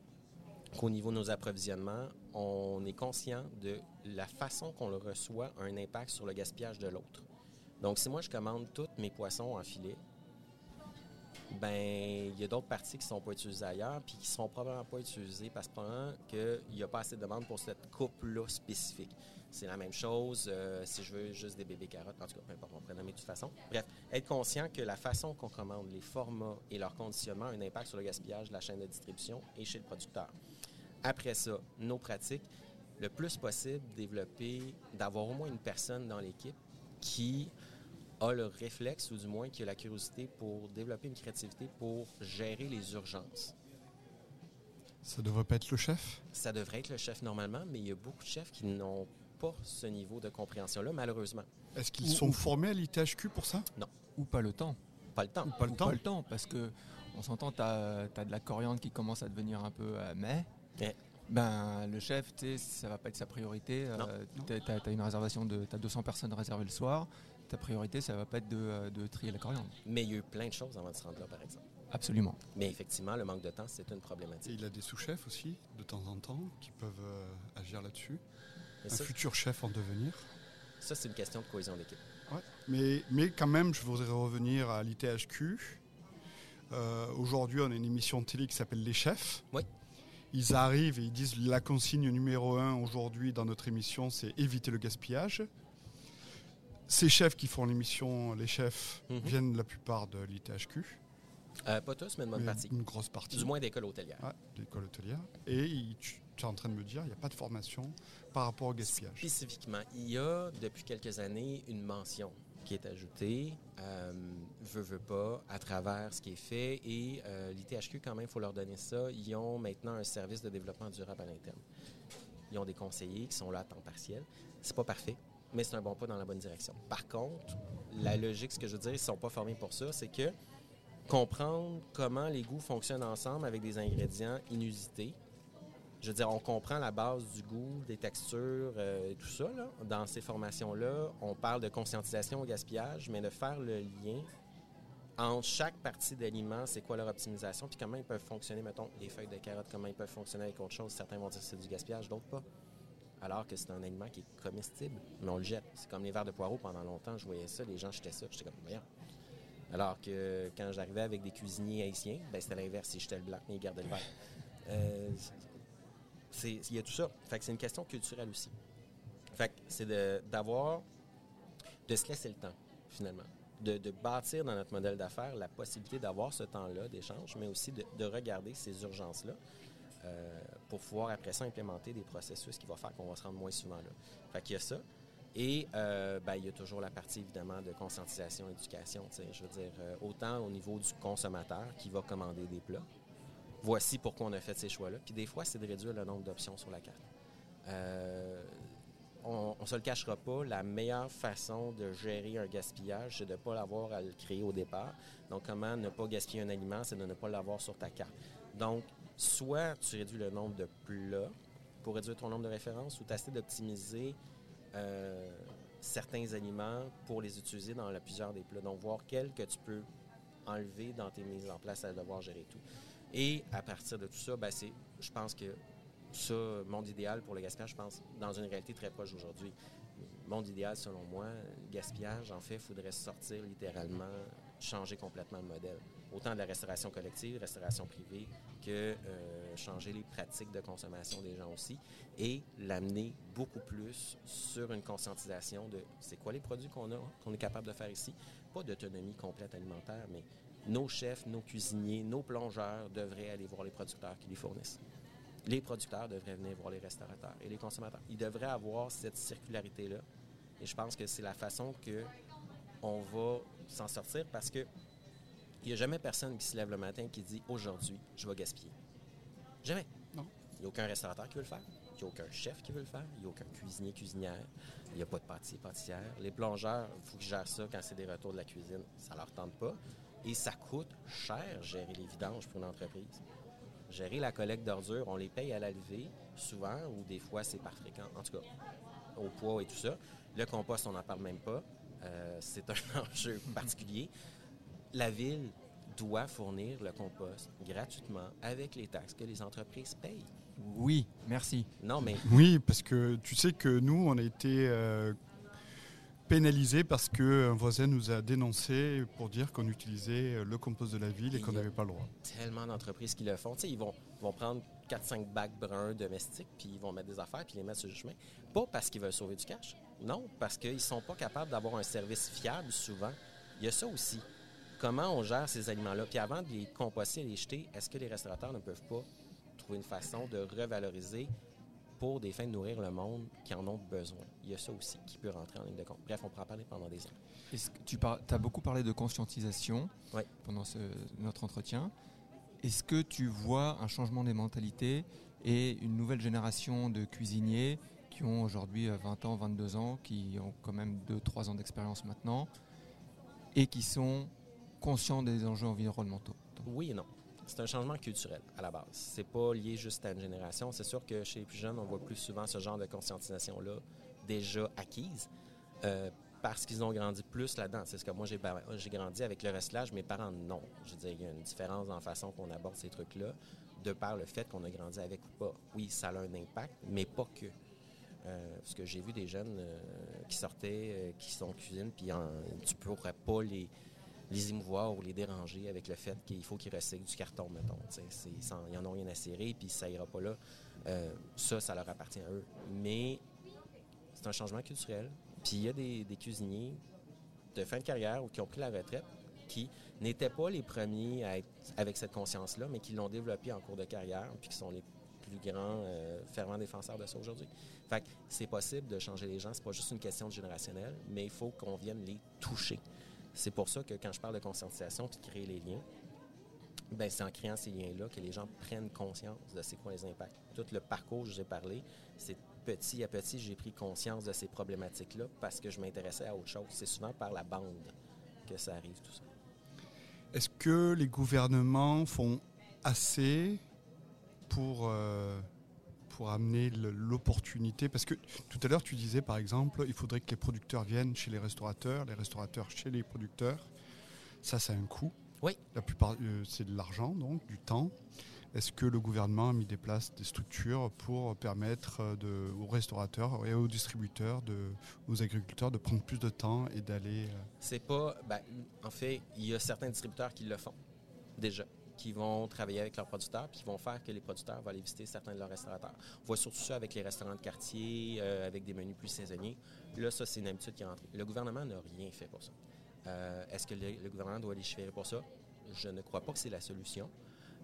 qu'au niveau de nos approvisionnements, on est conscient de la façon qu'on le reçoit un impact sur le gaspillage de l'autre. Donc, si moi, je commande tous mes poissons en filet, ben il y a d'autres parties qui ne sont pas utilisées ailleurs, puis qui ne seront probablement pas utilisées parce qu'il n'y a pas assez de demande pour cette coupe-là spécifique. C'est la même chose euh, si je veux juste des bébés carottes. En tout cas, peu importe, on pourrait nommer de toute façon. Bref, être conscient que la façon qu'on commande, les formats et leur conditionnement ont un impact sur le gaspillage de la chaîne de distribution et chez le producteur. Après ça, nos pratiques, le plus possible, développer, d'avoir au moins une personne dans l'équipe qui a le réflexe, ou du moins qui a la curiosité pour développer une créativité pour gérer les urgences. Ça devrait pas être le chef? Ça devrait être le chef normalement, mais il y a beaucoup de chefs qui n'ont pas ce niveau de compréhension-là, malheureusement. Est-ce qu'ils sont formés à l'ITHQ pour ça? Non. Ou pas le temps. Pas le temps. Ou pas le temps. Pas le temps, parce que on s'entend, tu as, de la coriandre qui commence à devenir un peu euh, mais. Ben, le chef, ça va pas être sa priorité. Euh, tu as, une réservation de. Tu as 200 personnes réservées le soir. Ta priorité, ça va pas être de, euh, de, trier la coriandre. Mais il y a eu plein de choses avant de se rendre là, par exemple. Absolument. Mais effectivement, le manque de temps, c'est une problématique. Et il a des sous-chefs aussi, de temps en temps, qui peuvent agir là-dessus. Un futur chef en devenir. Ça, c'est une question de cohésion d'équipe. Ouais. Mais, mais quand même, je voudrais revenir à l'ITHQ. Euh, aujourd'hui, on a une émission de télé qui s'appelle Les Chefs. Oui. Ils arrivent et ils disent la consigne numéro un aujourd'hui dans notre émission, c'est éviter le gaspillage. Ces chefs qui font l'émission, les chefs, mhm. viennent la plupart de l'ITHQ. Euh, pas tous, mais une bonne partie. Une grosse partie. Du moins d'école hôtelière. Ouais, d'école hôtelière. Et tu, es en train de me dire, il n'y a pas de formation par rapport au gaspillage. Spécifiquement, il y a depuis quelques années une mention qui est ajoutée, euh, veut, veut pas, à travers ce qui est fait. Et euh, l'ITHQ, quand même, il faut leur donner ça. Ils ont maintenant un service de développement durable à l'interne. Ils ont des conseillers qui sont là à temps partiel. C'est pas parfait, mais c'est un bon pas dans la bonne direction. Par contre, la logique, ce que je veux dire, ils sont pas formés pour ça, c'est que comprendre comment les goûts fonctionnent ensemble avec des ingrédients inusités. Je veux dire, on comprend la base du goût, des textures euh, et tout ça. Dans ces formations-là, on parle de conscientisation au gaspillage, mais de faire le lien entre chaque partie d'aliment, c'est quoi leur optimisation, puis comment ils peuvent fonctionner, mettons, les feuilles de carottes, comment ils peuvent fonctionner avec autre chose. Certains vont dire que c'est du gaspillage, d'autres pas. Alors que c'est un aliment qui est comestible, mais on le jette. C'est comme les verres de poireaux pendant longtemps, je voyais ça, les gens jetaient ça, j'étais comme, voyons, alors que quand j'arrivais avec des cuisiniers haïtiens, ben c'était l'inverse. Ils jetaient le blanc, mais ils gardaient le vert. Euh, il y a tout ça. Fait que c'est une question culturelle aussi. Fait que c'est d'avoir, de, se laisser le temps, finalement. De, bâtir dans notre modèle d'affaires la possibilité d'avoir ce temps-là d'échange, mais aussi de, regarder ces urgences-là euh, pour pouvoir après ça implémenter des processus qui vont faire qu'on va se rendre moins souvent là. Fait qu'il y a ça. Et euh, ben, il y a toujours la partie, évidemment, de conscientisation, éducation. Je veux dire, euh, autant au niveau du consommateur qui va commander des plats. Voici pourquoi on a fait ces choix-là. Puis des fois, c'est de réduire le nombre d'options sur la carte. Euh, on ne se le cachera pas, la meilleure façon de gérer un gaspillage, c'est de ne pas l'avoir à le créer au départ. Donc, comment ne pas gaspiller un aliment, c'est de ne pas l'avoir sur ta carte. Donc, soit tu réduis le nombre de plats pour réduire ton nombre de références, ou tu essaies d'optimiser euh, certains aliments pour les utiliser dans la, plusieurs des plats. Donc, voir quels que tu peux enlever dans tes mises en place à devoir gérer tout. Et à partir de tout ça, ben, c'est, je pense que ça, monde idéal pour le gaspillage, je pense, dans une réalité très proche aujourd'hui. Monde idéal, selon moi, gaspillage, en fait, il faudrait sortir littéralement, changer complètement le modèle. Autant de la restauration collective, restauration privée, que euh, changer les pratiques de consommation des gens aussi et l'amener beaucoup plus sur une conscientisation de c'est quoi les produits qu'on a, qu'on est capable de faire ici. Pas d'autonomie complète alimentaire, mais nos chefs, nos cuisiniers, nos plongeurs devraient aller voir les producteurs qui les fournissent. Les producteurs devraient venir voir les restaurateurs et les consommateurs. Ils devraient avoir cette circularité-là. Et je pense que c'est la façon que on va s'en sortir parce que il n'y a jamais personne qui se lève le matin qui dit aujourd'hui, je vais gaspiller. Jamais. Non. Il n'y a aucun restaurateur qui veut le faire. Il n'y a aucun chef qui veut le faire. Il n'y a aucun cuisinier, cuisinière. Il n'y a pas de pâtissier, pâtissière. Les plongeurs, il faut qu'ils gèrent ça quand c'est des retours de la cuisine. Ça ne leur tente pas. Et ça coûte cher gérer les vidanges pour une entreprise. Gérer la collecte d'ordures, on les paye à la levée, souvent, ou des fois c'est par fréquent. En tout cas, au poids et tout ça. Le compost, on n'en parle même pas. Euh, c'est un enjeu particulier la ville doit fournir le compost gratuitement avec les taxes que les entreprises payent. Oui, merci. Non, mais. Oui, parce que tu sais que nous, on a été. Euh, pénalisé parce qu'un voisin nous a dénoncé pour dire qu'on utilisait le compost de la ville et, qu'on n'avait pas le droit. Tellement d'entreprises qui le font. Ils vont, vont prendre 4-5 bacs bruns domestiques, puis ils vont mettre des affaires, puis les mettre sur le chemin. Pas parce qu'ils veulent sauver du cash. Non, parce qu'ils ne sont pas capables d'avoir un service fiable souvent. Il y a ça aussi. Comment on gère ces aliments-là? Puis avant de les composter et les jeter, est-ce que les restaurateurs ne peuvent pas trouver une façon de revaloriser pour des fins de nourrir le monde qui en ont besoin. Il y a ça aussi qui peut rentrer en ligne de compte. Bref, on pourra parler pendant des que tu as beaucoup parlé de conscientisation pendant notre entretien. Est-ce que tu vois un changement des mentalités et une nouvelle génération de cuisiniers qui ont aujourd'hui 20 euh, ans, 22 ans, qui ont quand même 2-3 ans d'expérience maintenant et qui sont conscients des enjeux environnementaux? Oui et non c'est un changement culturel à la base. C'est pas lié juste à une génération. C'est sûr que chez les plus jeunes, on voit plus souvent ce genre de conscientisation-là déjà acquise euh, parce qu'ils ont grandi plus là-dedans. C'est ce que moi, j'ai, grandi avec le restelage. Mes parents, non. Je veux dire, il y a une différence dans la façon qu'on aborde ces trucs-là de par le fait qu'on a grandi avec ou pas. Oui, ça a un impact, mais pas que. Euh, parce que j'ai vu des jeunes euh, qui sortaient, qui sont en cuisine, puis tu pourrais pas les, les émouvoir ou les déranger avec le fait qu'il faut qu'ils recyclent du carton, mettons. Ils n'en ont rien à serrer, puis ça ira pas là. Euh, ça, ça leur appartient à eux. Mais c'est un changement culturel. Puis il y a des, cuisiniers de fin de carrière ou qui ont pris la retraite qui n'étaient pas les premiers avec cette conscience-là, mais qui l'ont développée en cours de carrière, puis qui sont les plus grands euh, fervents défenseurs de ça aujourd'hui. Fait c'est possible de changer les gens, c'est pas juste une question de générationnel, mais il faut qu'on vienne les toucher. C'est pour ça que quand je parle de conscientisation puis de créer les liens, ben c'est en créant ces liens-là que les gens prennent conscience de c'est quoi les impacts. Tout le parcours que j'ai parlé, c'est petit à petit, j'ai pris conscience de ces problématiques-là parce que je m'intéressais à autre chose. C'est souvent par la bande que ça arrive, tout ça. Est-ce que les gouvernements font assez pour euh, pour amener l'opportunité Parce que tout à l'heure, tu disais par exemple, il faudrait que les producteurs viennent chez les restaurateurs, les restaurateurs chez les producteurs. Ça, ça a un coût. Oui. La plupart, euh, c'est de l'argent, donc du temps. Est-ce que le gouvernement a mis des places, des structures pour permettre euh, de, aux restaurateurs et aux distributeurs, de, aux agriculteurs de prendre plus de temps et d'aller... Euh, c'est pas... Ben, en fait, il y a certains distributeurs qui le font déjà qui vont travailler avec leurs producteurs, puis qui vont faire que les producteurs vont aller visiter certains de leurs restaurateurs. On voit surtout ça avec les restaurants de quartier, euh, avec des menus plus saisonniers. Là, ça, c'est une habitude qui est entrée. Le gouvernement n'a rien fait pour ça. Euh, est-ce que le, gouvernement doit légiférer pour ça? Je ne crois pas que c'est la solution.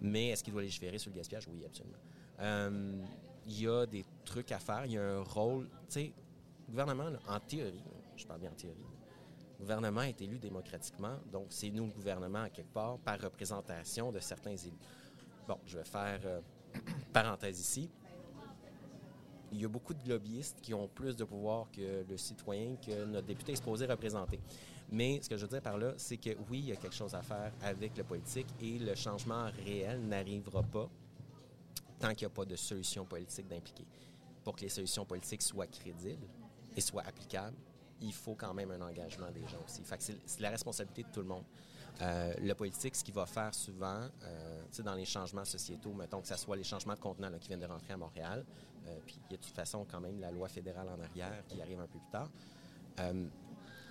Mais est-ce qu'il doit légiférer sur le gaspillage? Oui, absolument. Euh, il y a des trucs à faire. Il y a un rôle. Tu sais, le gouvernement, en théorie, je parle bien en théorie, gouvernement est élu démocratiquement, donc c'est nous le gouvernement, quelque part, par représentation de certains élus. Bon, je vais faire euh, parenthèse ici. Il y a beaucoup de lobbyistes qui ont plus de pouvoir que le citoyen que notre député est supposé représenter. Mais ce que je veux dire par là, c'est que oui, il y a quelque chose à faire avec le politique et le changement réel n'arrivera pas tant qu'il n'y a pas de solution politique d'impliquer. Pour que les solutions politiques soient crédibles et soient applicables, il faut quand même un engagement des gens aussi. c'est la responsabilité de tout le monde. Euh, le politique, ce qu'il va faire souvent, euh, dans les changements sociétaux, mettons que ce soit les changements de contenants qui viennent de rentrer à Montréal, euh, puis il y a de toute façon quand même la loi fédérale en arrière qui arrive un peu plus tard,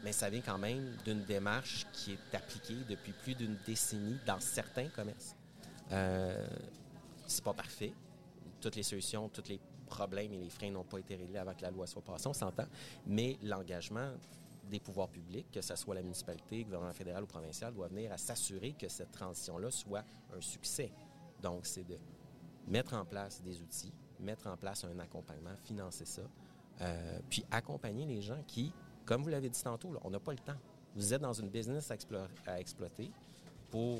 mais ça vient quand même d'une démarche qui est appliquée depuis plus d'une décennie dans certains commerces. c'est pas parfait. Toutes les solutions, toutes les problèmes et les freins n'ont pas été réglés avant que la loi soit passée, on s'entend, mais l'engagement des pouvoirs publics, que ce soit la municipalité, le gouvernement fédéral ou provincial, doit venir à s'assurer que cette transition-là soit un succès. Donc, c'est de mettre en place des outils, mettre en place un accompagnement, financer ça, euh, puis accompagner les gens qui, comme vous l'avez dit tantôt, on n'a pas le temps. Vous êtes dans une business à exploiter pour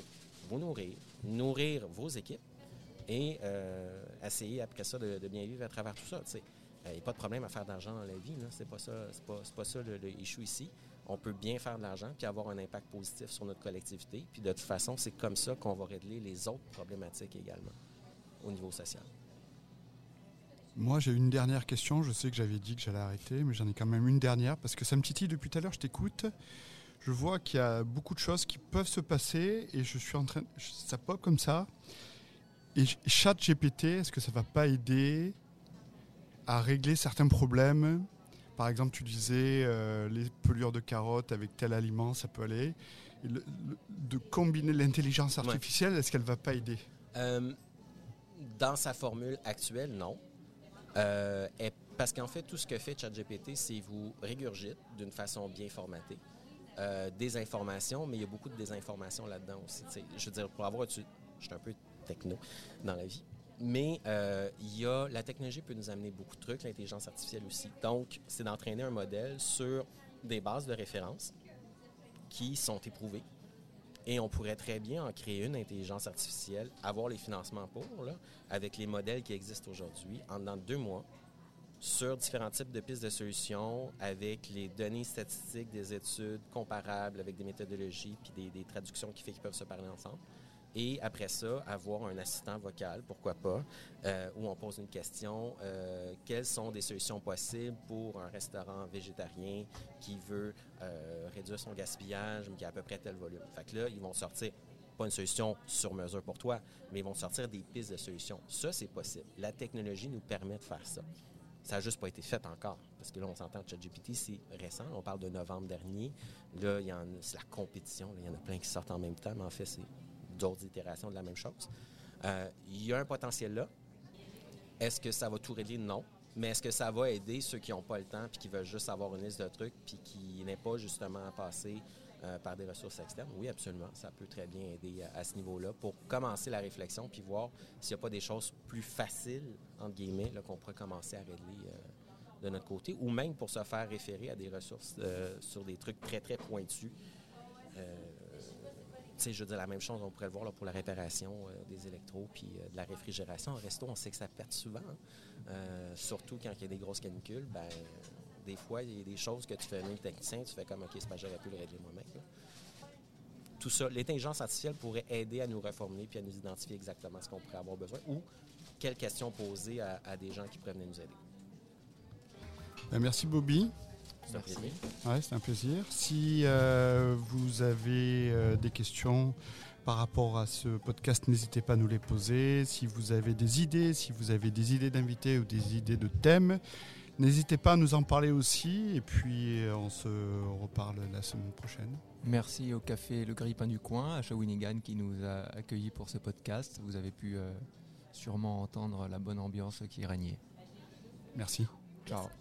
vous nourrir, nourrir vos équipes, et euh, essayer après ça de, bien vivre à travers tout ça. Il n'y a pas de problème à faire de l'argent dans la vie. C'est pas ça, pas, ça le, ici. On peut bien faire de l'argent puis avoir un impact positif sur notre collectivité. Puis de toute façon, c'est comme ça qu'on va régler les autres problématiques également au niveau social. Moi, j'ai une dernière question. Je sais que j'avais dit que j'allais arrêter, mais j'en ai quand même une dernière parce que ça me titille depuis tout à l'heure. Je t'écoute. Je vois qu'il y a beaucoup de choses qui peuvent se passer et je suis en train. Ça pop comme ça. Et GPT, est-ce que ça va pas aider à régler certains problèmes? Par exemple, tu disais euh, les pelures de carottes avec tel aliment, ça peut aller. de combiner l'intelligence artificielle, est-ce qu'elle va pas aider? Euh, Dans sa formule actuelle, non. Euh, parce qu'en fait, tout ce que fait ChatGPT, c'est vous régurgite d'une façon bien formatée des informations, mais il y a beaucoup de désinformations là-dedans aussi. Je veux dire, pour avoir... Je suis un peu techno dans la vie. Mais euh, la technologie peut nous amener beaucoup de trucs, l'intelligence artificielle aussi. Donc, c'est d'entraîner un modèle sur des bases de référence qui sont éprouvées. Et on pourrait très bien en créer une intelligence artificielle, avoir les financements pour, là, avec les modèles qui existent aujourd'hui, en deux mois, sur différents types de pistes de solutions, avec les données statistiques des études comparables, avec des méthodologies, puis des, des traductions qui fait qu'ils peuvent se parler ensemble. Et après ça, avoir un assistant vocal, pourquoi pas, euh, où on pose une question, euh, quelles sont des solutions possibles pour un restaurant végétarien qui veut euh, réduire son gaspillage, mais qui a à peu près tel volume? Fait que là, ils vont sortir pas une solution sur mesure pour toi, mais ils vont sortir des pistes de solutions. Ça, c'est possible. La technologie nous permet de faire ça. Ça n'a juste pas été fait encore. Parce que là, on s'entend, ChatGPT, c'est récent. On parle de novembre dernier. Là, c'est la compétition. il y en a plein qui sortent en même temps, mais en fait, c'est d'autres itérations de la même chose. Euh, il y a un potentiel là. Est-ce que ça va tout régler? Non. Mais est-ce que ça va aider ceux qui n'ont pas le temps puis qui veulent juste avoir une liste de trucs puis qui n'est pas justement passé euh, par des ressources externes? Oui, absolument. Ça peut très bien aider à, ce niveau-là pour commencer la réflexion puis voir s'il n'y a pas des choses plus faciles, entre guillemets, qu'on pourrait commencer à régler euh, de notre côté ou même pour se faire référer à des ressources sur des trucs très, très pointus je veux dire, la même chose, on pourrait le voir pour la réparation euh, des électros puis euh, de la réfrigération. En resto, on sait que ça pète souvent. Hein. Euh, surtout quand il y a des grosses canicules, ben, des fois, il y a des choses que tu fais même technicien, tu fais comme, OK, c'est pas j'aurais pu le régler moi-même. Tout ça, l'intelligence artificielle pourrait aider à nous reformuler puis à nous identifier exactement ce qu'on pourrait avoir besoin ou quelles questions poser à, des gens qui pourraient venir nous aider. Ben, merci, Bobby. C'est un plaisir. Ouais, c'est un plaisir. Si euh, vous avez euh, des questions par rapport à ce podcast, n'hésitez pas à nous les poser. Si vous avez des idées, si vous avez des idées d'invités ou des idées de thèmes, n'hésitez pas à nous en parler aussi. Et puis, euh, on se reparle la semaine prochaine. Merci au café Le Grippin du Coin à Shawinigan qui nous a accueillis pour ce podcast. Vous avez pu sûrement entendre la bonne ambiance qui régnait. Merci. Ciao.